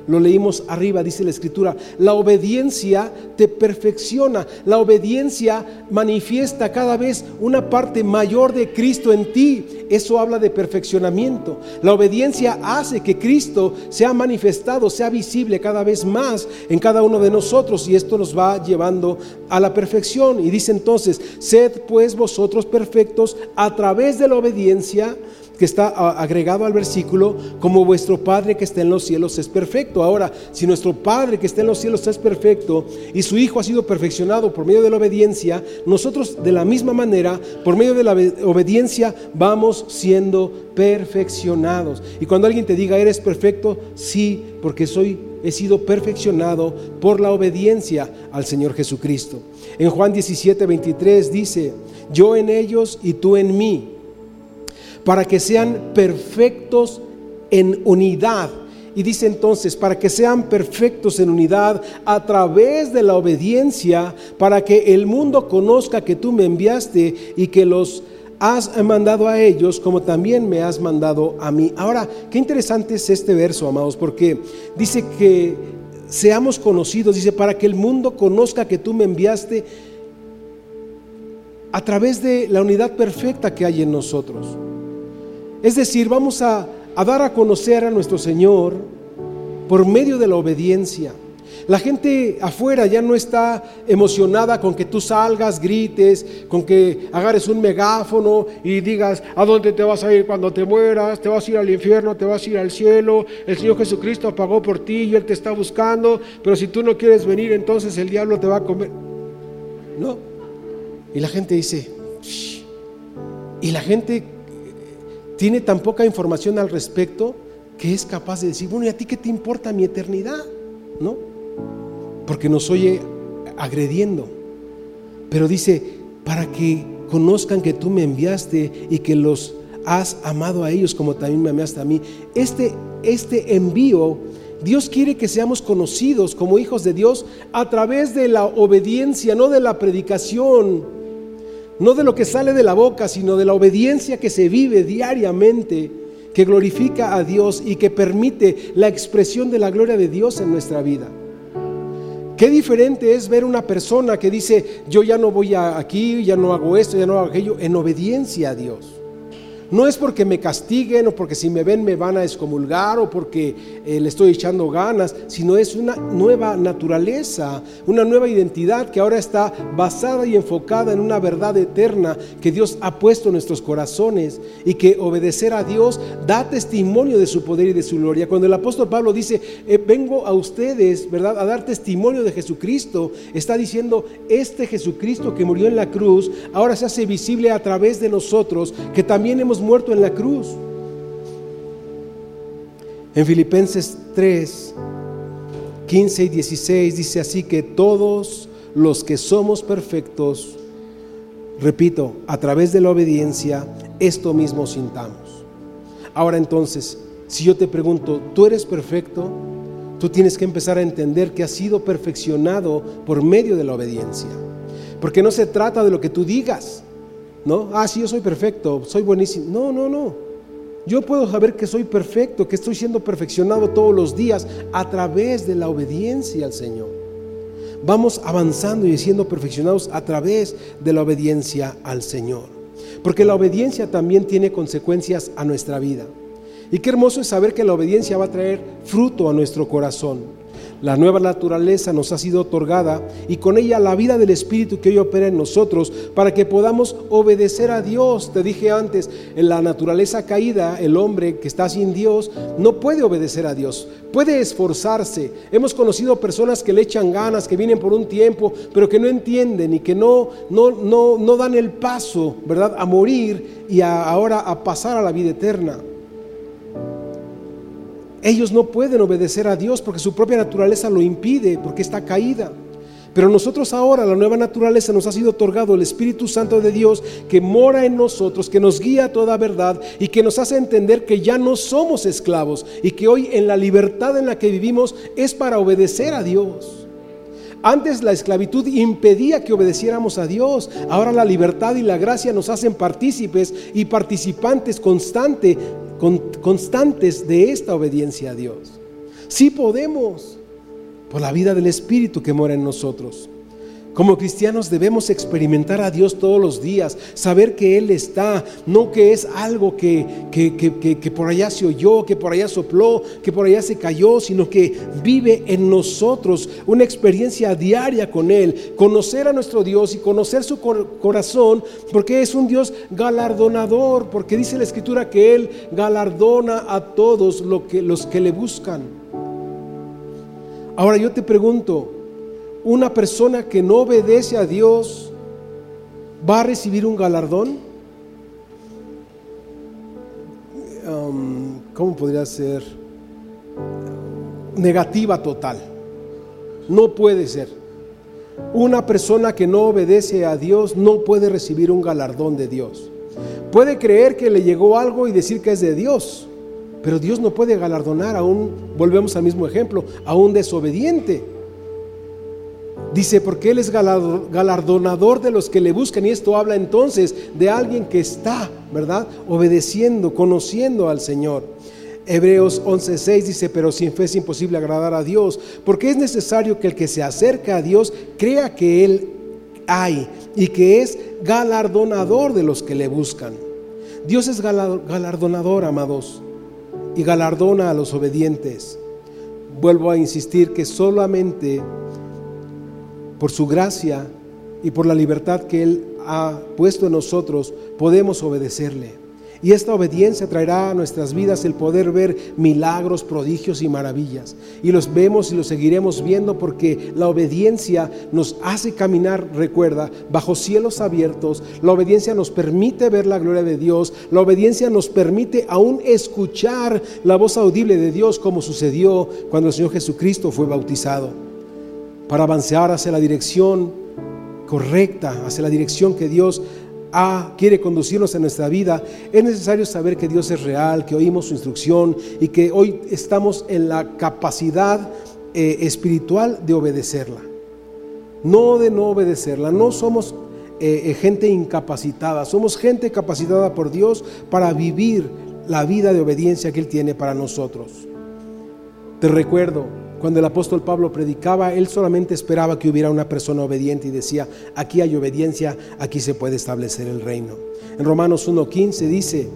Lo leímos arriba, dice la escritura, la obediencia te perfecciona, la obediencia manifiesta cada vez una parte mayor de Cristo en ti. Eso habla de perfeccionamiento. La obediencia hace que Cristo sea manifestado, sea visible cada vez más en cada uno de nosotros y esto nos va llevando a la perfección. Y dice entonces, sed pues vosotros perfectos a través de la obediencia que está agregado al versículo, como vuestro Padre que está en los cielos es perfecto. Ahora, si nuestro Padre que está en los cielos es perfecto y su Hijo ha sido perfeccionado por medio de la obediencia, nosotros de la misma manera, por medio de la obediencia, vamos siendo perfeccionados. Y cuando alguien te diga, eres perfecto, sí, porque soy, he sido perfeccionado por la obediencia al Señor Jesucristo. En Juan 17, 23 dice, yo en ellos y tú en mí para que sean perfectos en unidad. Y dice entonces, para que sean perfectos en unidad a través de la obediencia, para que el mundo conozca que tú me enviaste y que los has mandado a ellos como también me has mandado a mí. Ahora, qué interesante es este verso, amados, porque dice que seamos conocidos, dice, para que el mundo conozca que tú me enviaste a través de la unidad perfecta que hay en nosotros. Es decir, vamos a, dar a conocer a nuestro Señor por medio de la obediencia. La gente afuera ya no está emocionada con que tú salgas, grites, con que agarres un megáfono y digas, ¿a dónde te vas a ir cuando te mueras? ¿Te vas a ir al infierno? ¿Te vas a ir al cielo? El Señor Jesucristo pagó por ti y Él te está buscando, pero si tú no quieres venir, entonces el diablo te va a comer. No. Y la gente dice, y la gente tiene tan poca información al respecto que es capaz de decir, bueno, ¿y a ti qué te importa mi eternidad? ¿No? Porque nos oye agrediendo. Pero dice, para que conozcan que tú me enviaste y que los has amado a ellos como también me amaste a mí. Este, este envío, Dios quiere que seamos conocidos como hijos de Dios a través de la obediencia, no de la predicación no de lo que sale de la boca, sino de la obediencia que se vive diariamente, que glorifica a Dios y que permite la expresión de la gloria de Dios en nuestra vida. Qué diferente es ver una persona que dice, yo ya no voy aquí, ya no hago esto, ya no hago aquello, en obediencia a Dios. No es porque me castiguen o porque si me ven me van a excomulgar o porque eh, le estoy echando ganas, sino es una nueva naturaleza, una nueva identidad que ahora está basada y enfocada en una verdad eterna que Dios ha puesto en nuestros corazones y que obedecer a Dios da testimonio de su poder y de su gloria. Cuando el apóstol Pablo dice, eh, vengo a ustedes, ¿verdad?, a dar testimonio de Jesucristo, está diciendo, este Jesucristo que murió en la cruz, ahora se hace visible a través de nosotros, que también hemos muerto en la cruz. En Filipenses 3, 15 y 16 dice así que todos los que somos perfectos, repito, a través de la obediencia, esto mismo sintamos. Ahora entonces, si yo te pregunto, ¿tú eres perfecto? Tú tienes que empezar a entender que has sido perfeccionado por medio de la obediencia. Porque no se trata de lo que tú digas, ¿no? Ah, sí, yo soy perfecto, soy buenísimo. No, no, no. Yo puedo saber que soy perfecto, que estoy siendo perfeccionado todos los días a través de la obediencia al Señor. Vamos avanzando y siendo perfeccionados a través de la obediencia al Señor. Porque la obediencia también tiene consecuencias a nuestra vida. Y qué hermoso es saber que la obediencia va a traer fruto a nuestro corazón. La nueva naturaleza nos ha sido otorgada y con ella la vida del Espíritu que hoy opera en nosotros para que podamos obedecer a Dios. Te dije antes, en la naturaleza caída, el hombre que está sin Dios no puede obedecer a Dios, puede esforzarse. Hemos conocido personas que le echan ganas, que vienen por un tiempo, pero que no entienden y que no, no, no, no dan el paso, ¿verdad?, a morir y ahora a pasar a la vida eterna. Ellos no pueden obedecer a Dios porque su propia naturaleza lo impide, porque está caída. Pero nosotros ahora, la nueva naturaleza nos ha sido otorgado el Espíritu Santo de Dios que mora en nosotros, que nos guía a toda verdad y que nos hace entender que ya no somos esclavos y que hoy en la libertad en la que vivimos es para obedecer a Dios. Antes la esclavitud impedía que obedeciéramos a Dios. Ahora la libertad y la gracia nos hacen partícipes y participantes constantes de esta obediencia a Dios. Sí podemos, por la vida del Espíritu que mora en nosotros. Como cristianos debemos experimentar a Dios todos los días, saber que Él está, no que es algo que, que, por allá se oyó, que por allá sopló, que por allá se cayó, sino que vive en nosotros una experiencia diaria con Él, conocer a nuestro Dios y conocer su corazón, porque es un Dios galardonador, porque dice la Escritura que Él galardona a todos lo que, los que le buscan. Ahora yo te pregunto, una persona que no obedece a Dios va a recibir un galardón? Um, ¿Cómo podría ser? Negativa total. No puede ser. Una persona que no obedece a Dios no puede recibir un galardón de Dios. Puede creer que le llegó algo y decir que es de Dios, pero Dios no puede galardonar a un, volvemos al mismo ejemplo, a un desobediente. Dice, porque Él es galardonador de los que le buscan. Y esto habla entonces de alguien que está, ¿verdad? Obedeciendo, conociendo al Señor. Hebreos 11:6 dice, pero sin fe es imposible agradar a Dios, porque es necesario que el que se acerca a Dios crea que Él hay y que es galardonador de los que le buscan. Dios es galardonador, amados, y galardona a los obedientes. Vuelvo a insistir que solamente por su gracia y por la libertad que Él ha puesto en nosotros, podemos obedecerle. Y esta obediencia traerá a nuestras vidas el poder ver milagros, prodigios y maravillas. Y los vemos y los seguiremos viendo porque la obediencia nos hace caminar, recuerda, bajo cielos abiertos. La obediencia nos permite ver la gloria de Dios. La obediencia nos permite aún escuchar la voz audible de Dios como sucedió cuando el Señor Jesucristo fue bautizado para avanzar hacia la dirección correcta, hacia la dirección que Dios quiere conducirnos en nuestra vida, es necesario saber que Dios es real, que oímos su instrucción y que hoy estamos en la capacidad eh, espiritual de obedecerla. No de no obedecerla, no somos eh, eh, gente incapacitada, somos gente capacitada por Dios para vivir la vida de obediencia que Él tiene para nosotros. Te recuerdo, cuando el apóstol Pablo predicaba, él solamente esperaba que hubiera una persona obediente y decía, aquí hay obediencia, aquí se puede establecer el reino. En Romanos 1.15 dice,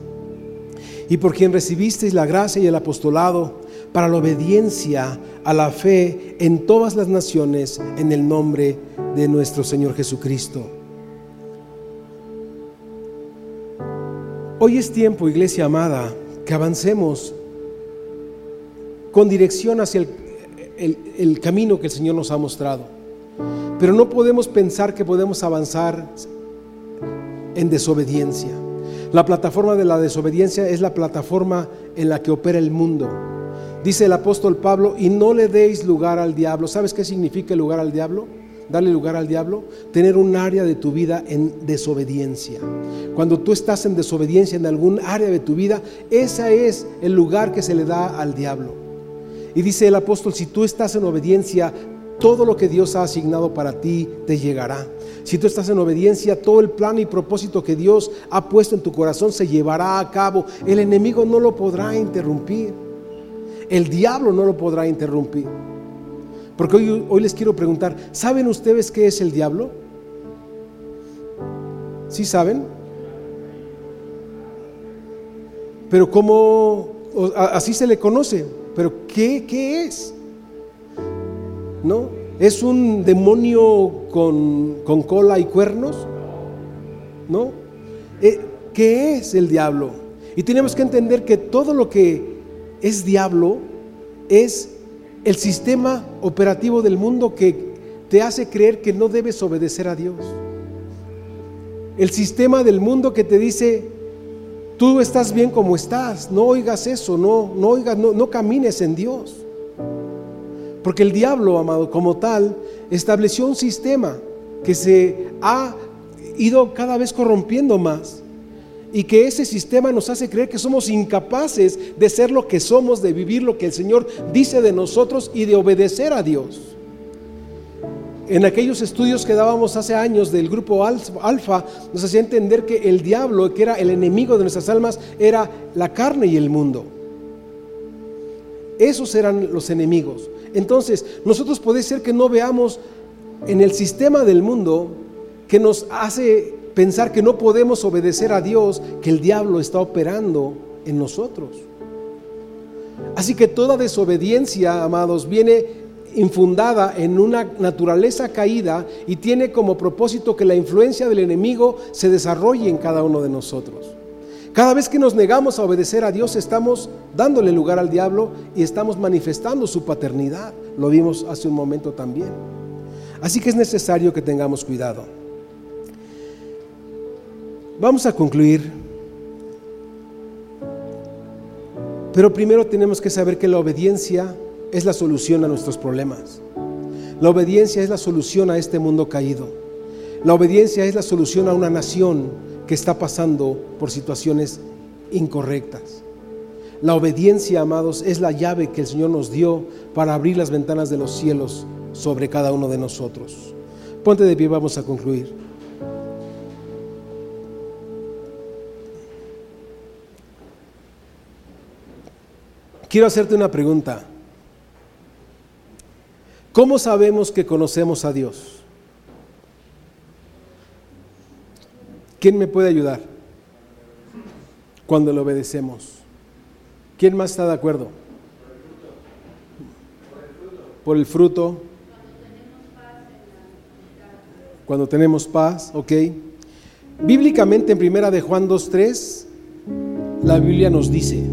y por quien recibisteis la gracia y el apostolado para la obediencia a la fe en todas las naciones en el nombre de nuestro Señor Jesucristo. Hoy es tiempo, iglesia amada, que avancemos con dirección hacia el el, camino que el Señor nos ha mostrado. Pero no podemos pensar que podemos avanzar en desobediencia. La plataforma de la desobediencia es la plataforma en la que opera el mundo. Dice el apóstol Pablo, y no le deis lugar al diablo. ¿Sabes qué significa el lugar al diablo? Darle lugar al diablo, tener un área de tu vida en desobediencia. Cuando tú estás en desobediencia en algún área de tu vida, ese es el lugar que se le da al diablo. Y dice el apóstol, si tú estás en obediencia, todo lo que Dios ha asignado para ti te llegará. Si tú estás en obediencia, todo el plan y propósito que Dios ha puesto en tu corazón se llevará a cabo. El enemigo no lo podrá interrumpir. El diablo no lo podrá interrumpir. Porque hoy, hoy les quiero preguntar, ¿saben ustedes qué es el diablo? ¿Sí saben? Pero ¿cómo así se le conoce? Pero ¿qué, es? ¿No? ¿Es un demonio con, cola y cuernos? ¿No? Eh, ¿Qué es el diablo? Y tenemos que entender que todo lo que es diablo es el sistema operativo del mundo que te hace creer que no debes obedecer a Dios. El sistema del mundo que te dice, Tú estás bien como estás, no oigas eso, no, no oigas, no, no camines en Dios. Porque el diablo, amado, como tal, estableció un sistema que se ha ido cada vez corrompiendo más y que ese sistema nos hace creer que somos incapaces de ser lo que somos, de vivir lo que el Señor dice de nosotros y de obedecer a Dios en aquellos estudios que dábamos hace años del grupo Alfa, nos hacía entender que el diablo, que era el enemigo de nuestras almas, era la carne y el mundo. esos eran los enemigos. Entonces, nosotros puede ser que no veamos en el sistema del mundo que nos hace pensar que no podemos obedecer a Dios, que el diablo está operando en nosotros. Así que toda desobediencia, amados, viene infundada en una naturaleza caída y tiene como propósito que la influencia del enemigo se desarrolle en cada uno de nosotros. Cada vez que nos negamos a obedecer a Dios estamos dándole lugar al diablo y estamos manifestando su paternidad. Lo vimos hace un momento también. Así que es necesario que tengamos cuidado. Vamos a concluir. Pero primero tenemos que saber que la obediencia es la solución a nuestros problemas. La obediencia es la solución a este mundo caído. La obediencia es la solución a una nación que está pasando por situaciones incorrectas. La obediencia, amados, es la llave que el Señor nos dio para abrir las ventanas de los cielos sobre cada uno de nosotros. Ponte de pie, vamos a concluir. Quiero hacerte una pregunta. ¿Cómo sabemos que conocemos a Dios? ¿Quién me puede ayudar cuando le obedecemos? ¿Quién más está de acuerdo? Por el fruto. Cuando tenemos paz, ok. Bíblicamente en primera de Juan 2.3, la Biblia nos dice,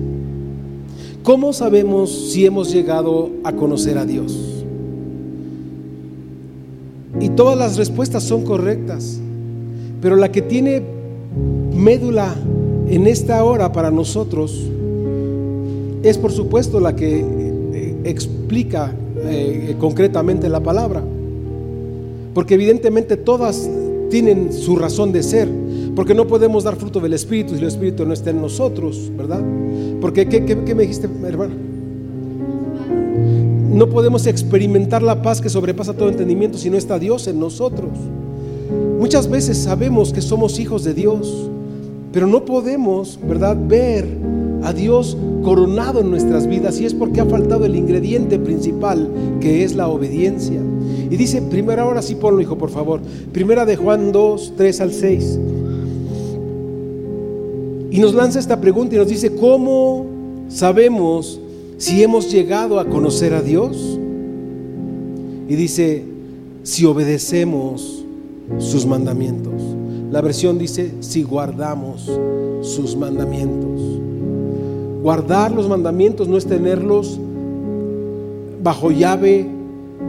¿cómo sabemos si hemos llegado a conocer a Dios? Y todas las respuestas son correctas. Pero la que tiene médula en esta hora para nosotros es por supuesto la que eh, explica eh, concretamente la palabra. Porque evidentemente todas tienen su razón de ser. Porque no podemos dar fruto del Espíritu si el Espíritu no está en nosotros, ¿verdad? Porque, ¿qué, qué me dijiste, hermano? No podemos experimentar la paz que sobrepasa todo entendimiento si no está Dios en nosotros. Muchas veces sabemos que somos hijos de Dios, pero no podemos, ¿verdad?, ver a Dios coronado en nuestras vidas y es porque ha faltado el ingrediente principal que es la obediencia. Y dice, primera ahora sí ponlo, hijo, por favor. Primera de Juan 2, 3 al 6. Y nos lanza esta pregunta y nos dice, ¿cómo sabemos si hemos llegado a conocer a Dios. Y dice, si obedecemos sus mandamientos. La versión dice, si guardamos sus mandamientos. Guardar los mandamientos no es tenerlos bajo llave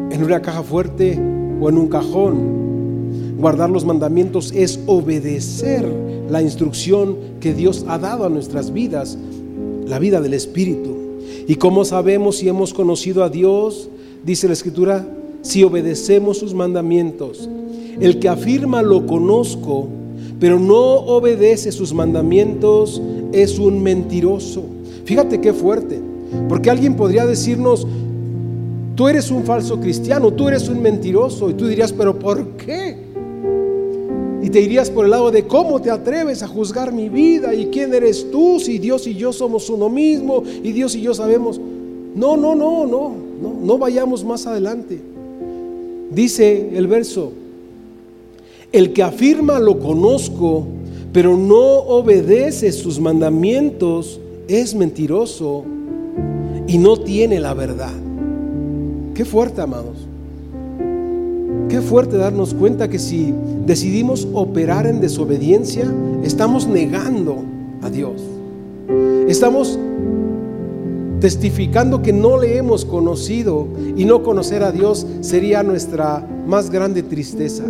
en una caja fuerte o en un cajón. Guardar los mandamientos es obedecer la instrucción que Dios ha dado a nuestras vidas, la vida del Espíritu. ¿Y cómo sabemos si hemos conocido a Dios? Dice la Escritura, si obedecemos sus mandamientos. El que afirma lo conozco, pero no obedece sus mandamientos, es un mentiroso. Fíjate qué fuerte, porque alguien podría decirnos, tú eres un falso cristiano, tú eres un mentiroso, y tú dirías, pero ¿por qué? Y te irías por el lado de cómo te atreves a juzgar mi vida y quién eres tú si Dios y yo somos uno mismo y Dios y yo sabemos. No, no, no, no, no, no vayamos más adelante. Dice el verso, el que afirma lo conozco, pero no obedece sus mandamientos, es mentiroso y no tiene la verdad. Qué fuerte, amados. Qué fuerte darnos cuenta que si decidimos operar en desobediencia, estamos negando a Dios. Estamos testificando que no le hemos conocido y no conocer a Dios sería nuestra más grande tristeza.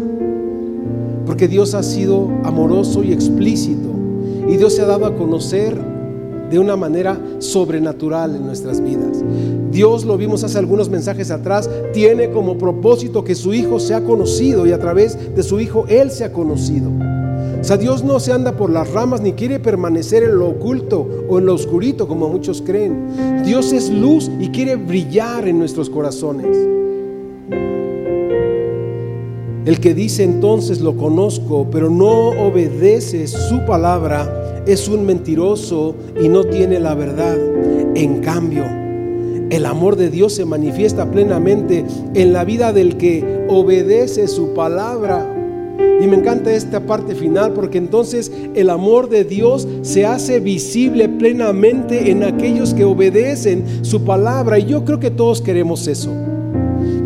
Porque Dios ha sido amoroso y explícito y Dios se ha dado a conocer de una manera sobrenatural en nuestras vidas. Dios, lo vimos hace algunos mensajes atrás, tiene como propósito que su Hijo sea conocido y a través de su Hijo Él sea conocido. O sea, Dios no se anda por las ramas ni quiere permanecer en lo oculto o en lo oscurito como muchos creen. Dios es luz y quiere brillar en nuestros corazones. El que dice entonces lo conozco, pero no obedece su palabra, es un mentiroso y no tiene la verdad. En cambio, el amor de Dios se manifiesta plenamente en la vida del que obedece su palabra. Y me encanta esta parte final porque entonces el amor de Dios se hace visible plenamente en aquellos que obedecen su palabra. Y yo creo que todos queremos eso.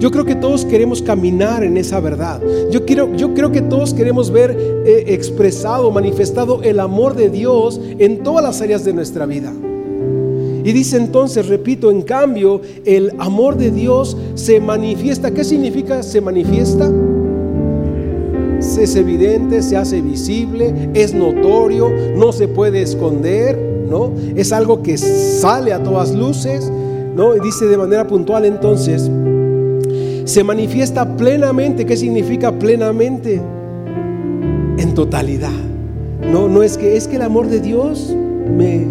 Yo creo que todos queremos caminar en esa verdad. Yo, quiero, yo creo que todos queremos ver eh, expresado, manifestado el amor de Dios en todas las áreas de nuestra vida. Y dice entonces, repito, en cambio, el amor de Dios se manifiesta. ¿Qué significa se manifiesta? Es evidente, se hace visible, es notorio, no se puede esconder, ¿no? Es algo que sale a todas luces, ¿no? Y dice de manera puntual entonces, se manifiesta plenamente. ¿Qué significa plenamente? En totalidad. No, no es que es que el amor de Dios me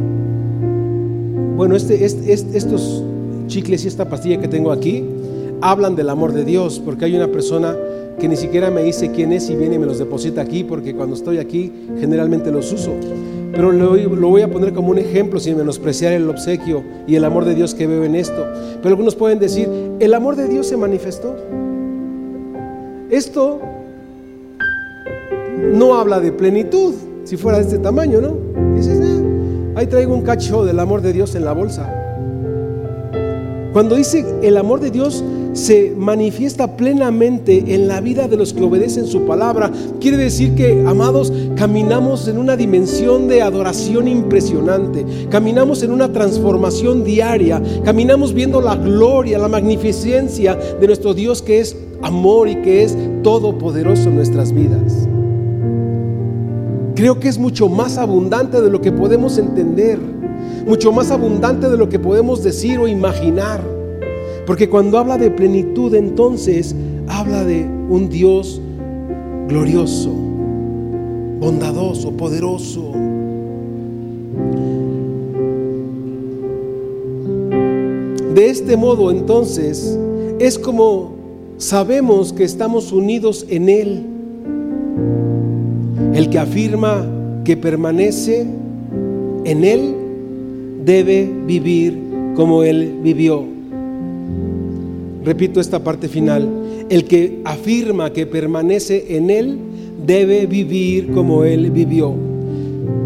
bueno, este, este, estos chicles y esta pastilla que tengo aquí hablan del amor de Dios, porque hay una persona que ni siquiera me dice quién es y viene y me los deposita aquí, porque cuando estoy aquí generalmente los uso. Pero lo, voy a poner como un ejemplo sin menospreciar el obsequio y el amor de Dios que veo en esto. Pero algunos pueden decir, ¿el amor de Dios se manifestó? Esto no habla de plenitud, si fuera de este tamaño, ¿no? Dices, ah, Ahí traigo un cacho del amor de Dios en la bolsa. Cuando dice el amor de Dios se manifiesta plenamente en la vida de los que obedecen su palabra, quiere decir que, amados, caminamos en una dimensión de adoración impresionante, caminamos en una transformación diaria, caminamos viendo la gloria, la magnificencia de nuestro Dios que es amor y que es todopoderoso en nuestras vidas. Creo que es mucho más abundante de lo que podemos entender, mucho más abundante de lo que podemos decir o imaginar. Porque cuando habla de plenitud, entonces habla de un Dios glorioso, bondadoso, poderoso. De este modo, entonces, es como sabemos que estamos unidos en Él el que afirma que permanece en Él debe vivir como Él vivió. Repito esta parte final. El que afirma que permanece en Él debe vivir como Él vivió.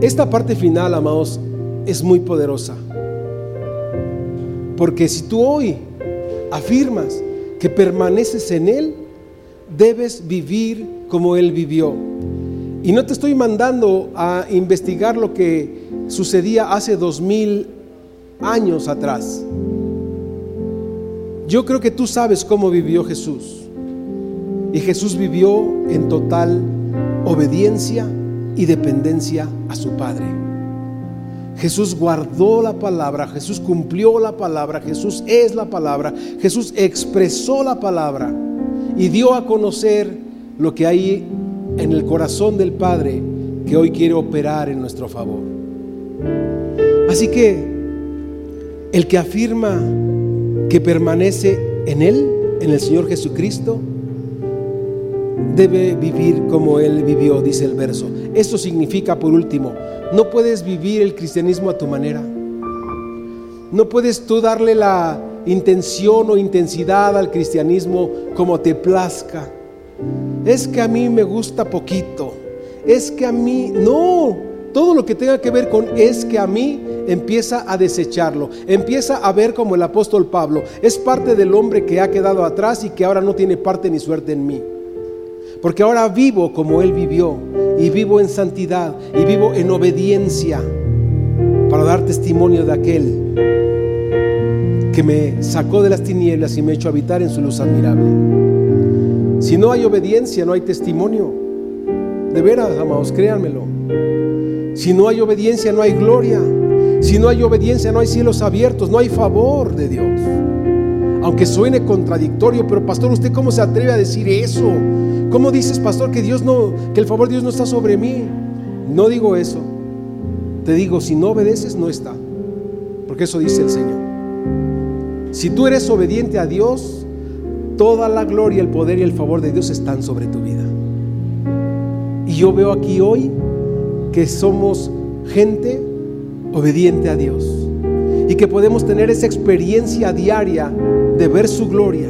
Esta parte final, amados, es muy poderosa. Porque si tú hoy afirmas que permaneces en Él, debes vivir como Él vivió. Y no te estoy mandando a investigar lo que sucedía hace dos mil años atrás. Yo creo que tú sabes cómo vivió Jesús. Y Jesús vivió en total obediencia y dependencia a su Padre. Jesús guardó la palabra, Jesús cumplió la palabra, Jesús es la palabra, Jesús expresó la palabra y dio a conocer lo que hay en el corazón del Padre que hoy quiere operar en nuestro favor. Así que el que afirma que permanece en Él, en el Señor Jesucristo, debe vivir como Él vivió, dice el verso. Esto significa, por último, no puedes vivir el cristianismo a tu manera. No puedes tú darle la intención o intensidad al cristianismo como te plazca es que a mí me gusta poquito, es que a mí, no, todo lo que tenga que ver con es que a mí empieza a desecharlo, empieza a ver como el apóstol Pablo, es parte del hombre que ha quedado atrás y que ahora no tiene parte ni suerte en mí. Porque ahora vivo como Él vivió y vivo en santidad y vivo en obediencia para dar testimonio de aquel que me sacó de las tinieblas y me echó a habitar en su luz admirable. Si no hay obediencia, no hay testimonio. De veras, amados, créanmelo. Si no hay obediencia, no hay gloria. Si no hay obediencia, no hay cielos abiertos, no hay favor de Dios. Aunque suene contradictorio, pero pastor, ¿usted cómo se atreve a decir eso? ¿Cómo dices, pastor, que Dios no, que el favor de Dios no está sobre mí? No digo eso. Te digo, si no obedeces, no está. Porque eso dice el Señor. Si tú eres obediente a Dios, Toda la gloria, el poder y el favor de Dios están sobre tu vida. Y yo veo aquí hoy que somos gente obediente a Dios. y que podemos tener esa experiencia diaria de ver su gloria,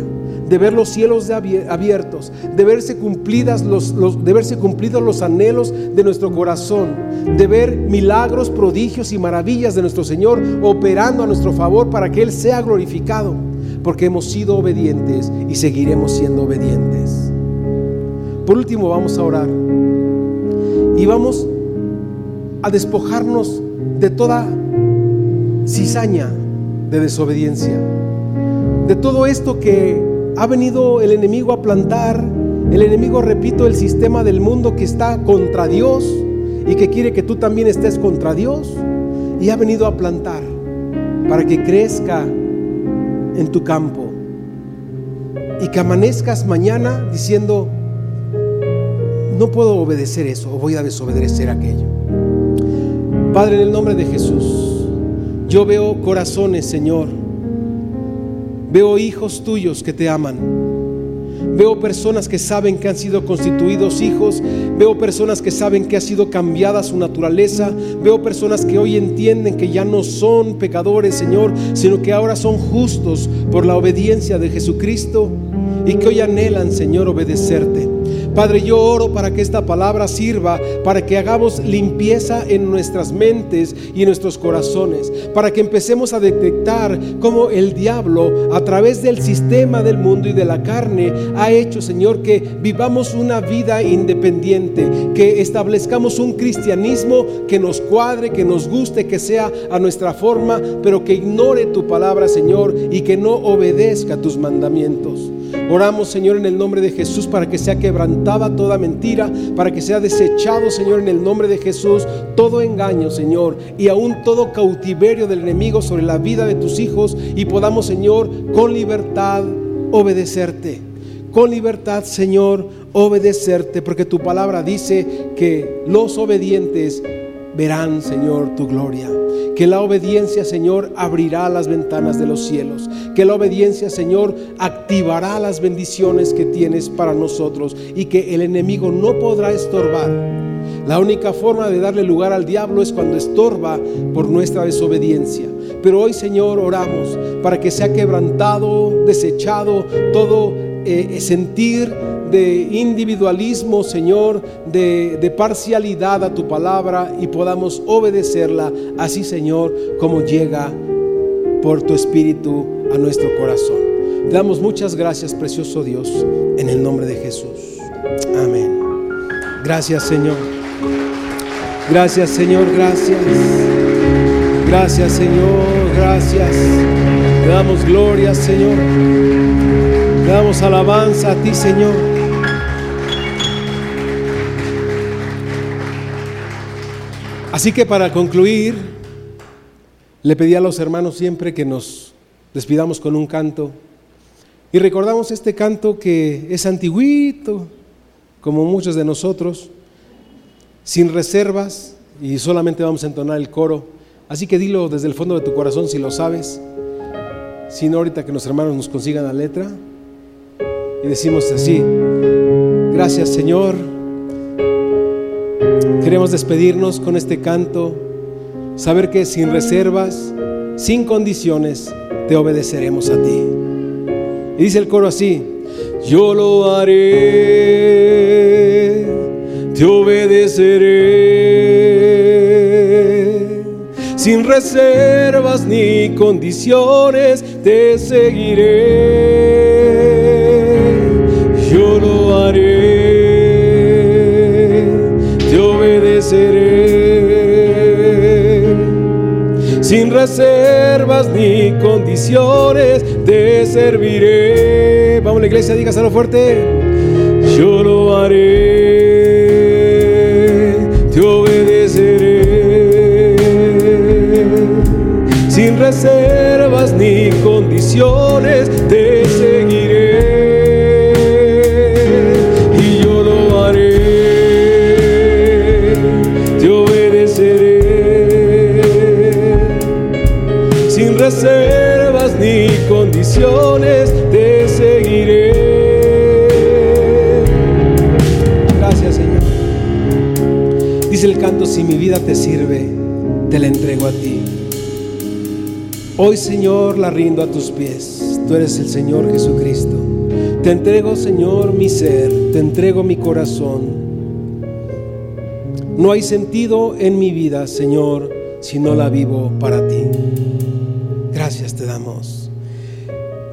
de ver los cielos abiertos, de verse, cumplidas los, de verse cumplidos los anhelos de nuestro corazón, de ver milagros, prodigios y maravillas de nuestro Señor operando a nuestro favor para que Él sea glorificado, porque hemos sido obedientes y seguiremos siendo obedientes. Por último, vamos a orar y vamos a despojarnos de toda cizaña de desobediencia, de todo esto que ha venido el enemigo a plantar, el enemigo, repito, el sistema del mundo que está contra Dios y que quiere que tú también estés contra Dios y ha venido a plantar para que crezca en tu campo y que amanezcas mañana diciendo, no puedo obedecer eso o voy a desobedecer aquello. Padre, en el nombre de Jesús, yo veo corazones, Señor, Veo hijos tuyos que te aman. Veo personas que saben que han sido constituidos hijos. Veo personas que saben que ha sido cambiada su naturaleza. Veo personas que hoy entienden que ya no son pecadores, Señor, sino que ahora son justos por la obediencia de Jesucristo y que hoy anhelan, Señor, obedecerte. Padre, yo oro para que esta palabra sirva para que hagamos limpieza en nuestras mentes y en nuestros corazones, para que empecemos a detectar cómo el diablo a través del sistema del mundo y de la carne ha hecho, Señor, que vivamos una vida independiente, que establezcamos un cristianismo que nos cuadre, que nos guste, que sea a nuestra forma, pero que ignore tu palabra, Señor, y que no obedezca tus mandamientos. Oramos, Señor, en el nombre de Jesús para que sea quebrantada toda mentira, para que sea desechado, Señor, en el nombre de Jesús, todo engaño, Señor, y aún todo cautiverio del enemigo sobre la vida de tus hijos y podamos, Señor, con libertad obedecerte. Con libertad, Señor, obedecerte, porque tu palabra dice que los obedientes verán, Señor, tu gloria. Que la obediencia, Señor, abrirá las ventanas de los cielos. Que la obediencia, Señor, activará las bendiciones que tienes para nosotros y que el enemigo no podrá estorbar. La única forma de darle lugar al diablo es cuando estorba por nuestra desobediencia. Pero hoy, Señor, oramos para que sea quebrantado, desechado todo eh, sentir de individualismo, Señor, de, de, parcialidad a tu palabra y podamos obedecerla así, Señor, como llega por tu Espíritu a nuestro corazón. Te damos muchas gracias, precioso Dios, en el nombre de Jesús. Amén. Gracias, Señor. Gracias, Señor, gracias. Gracias, Señor, gracias. Te damos gloria, Señor. Damos alabanza a ti, Señor. Así que para concluir, le pedí a los hermanos siempre que nos despidamos con un canto. Y recordamos este canto que es antiguito, como muchos de nosotros, sin reservas, y solamente vamos a entonar el coro. Así que dilo desde el fondo de tu corazón si lo sabes. Si no, ahorita que los hermanos nos consigan la letra. Y decimos así, gracias Señor. Queremos despedirnos con este canto, saber que sin reservas, sin condiciones, te obedeceremos a ti. Y dice el coro así, yo lo haré, te obedeceré, sin reservas ni condiciones, te seguiré, sin reservas ni condiciones te serviré. Vamos la iglesia, dígaselo fuerte. Yo lo haré, te obedeceré. Sin reservas ni condiciones te te seguiré. Gracias, Señor. Dice el canto, si mi vida te sirve, te la entrego a ti. Hoy, Señor, la rindo a tus pies. Tú eres el Señor Jesucristo. Te entrego, Señor, mi ser. Te entrego mi corazón. No hay sentido en mi vida, Señor, si no la vivo para ti.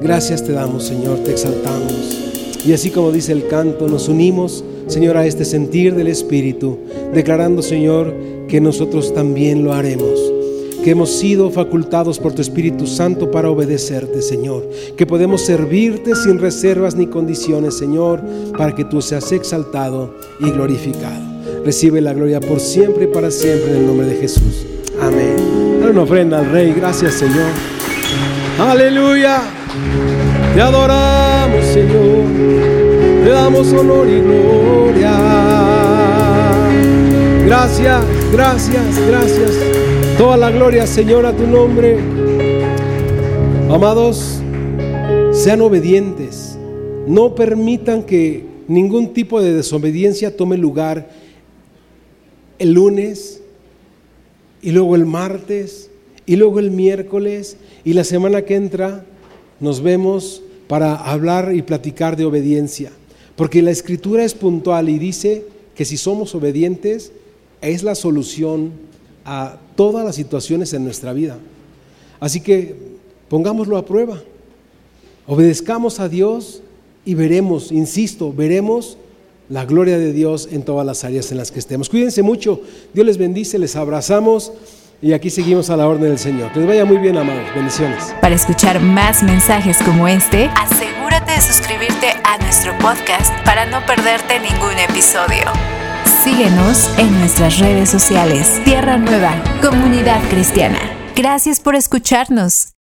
Gracias te damos, Señor. Te exaltamos. Y así como dice el canto, nos unimos, Señor, a este sentir del Espíritu, declarando, Señor, que nosotros también lo haremos que hemos sido facultados por tu Espíritu Santo para obedecerte, Señor, que podemos servirte sin reservas ni condiciones, Señor, para que tú seas exaltado y glorificado. Recibe la gloria por siempre y para siempre en el nombre de Jesús. Amén. Dale una ofrenda al Rey. Gracias, Señor. Aleluya. Te adoramos, Señor. Te damos honor y gloria. Gracias, gracias, gracias. Toda la gloria, Señor, a tu nombre. Amados, sean obedientes. No permitan que ningún tipo de desobediencia tome lugar el lunes y luego el martes y luego el miércoles y la semana que entra nos vemos para hablar y platicar de obediencia. Porque la escritura es puntual y dice que si somos obedientes es la solución a todas las situaciones en nuestra vida. Así que pongámoslo a prueba. Obedezcamos a Dios y veremos, insisto, veremos la gloria de Dios en todas las áreas en las que estemos. Cuídense mucho, Dios les bendice, les abrazamos y aquí seguimos a la orden del Señor. Que les vaya muy bien, amados. Bendiciones. Para escuchar más mensajes como este, asegúrate de suscribirte a nuestro podcast para no perderte ningún episodio. Síguenos en nuestras redes sociales. Tierra Nueva, Comunidad Cristiana. Gracias por escucharnos.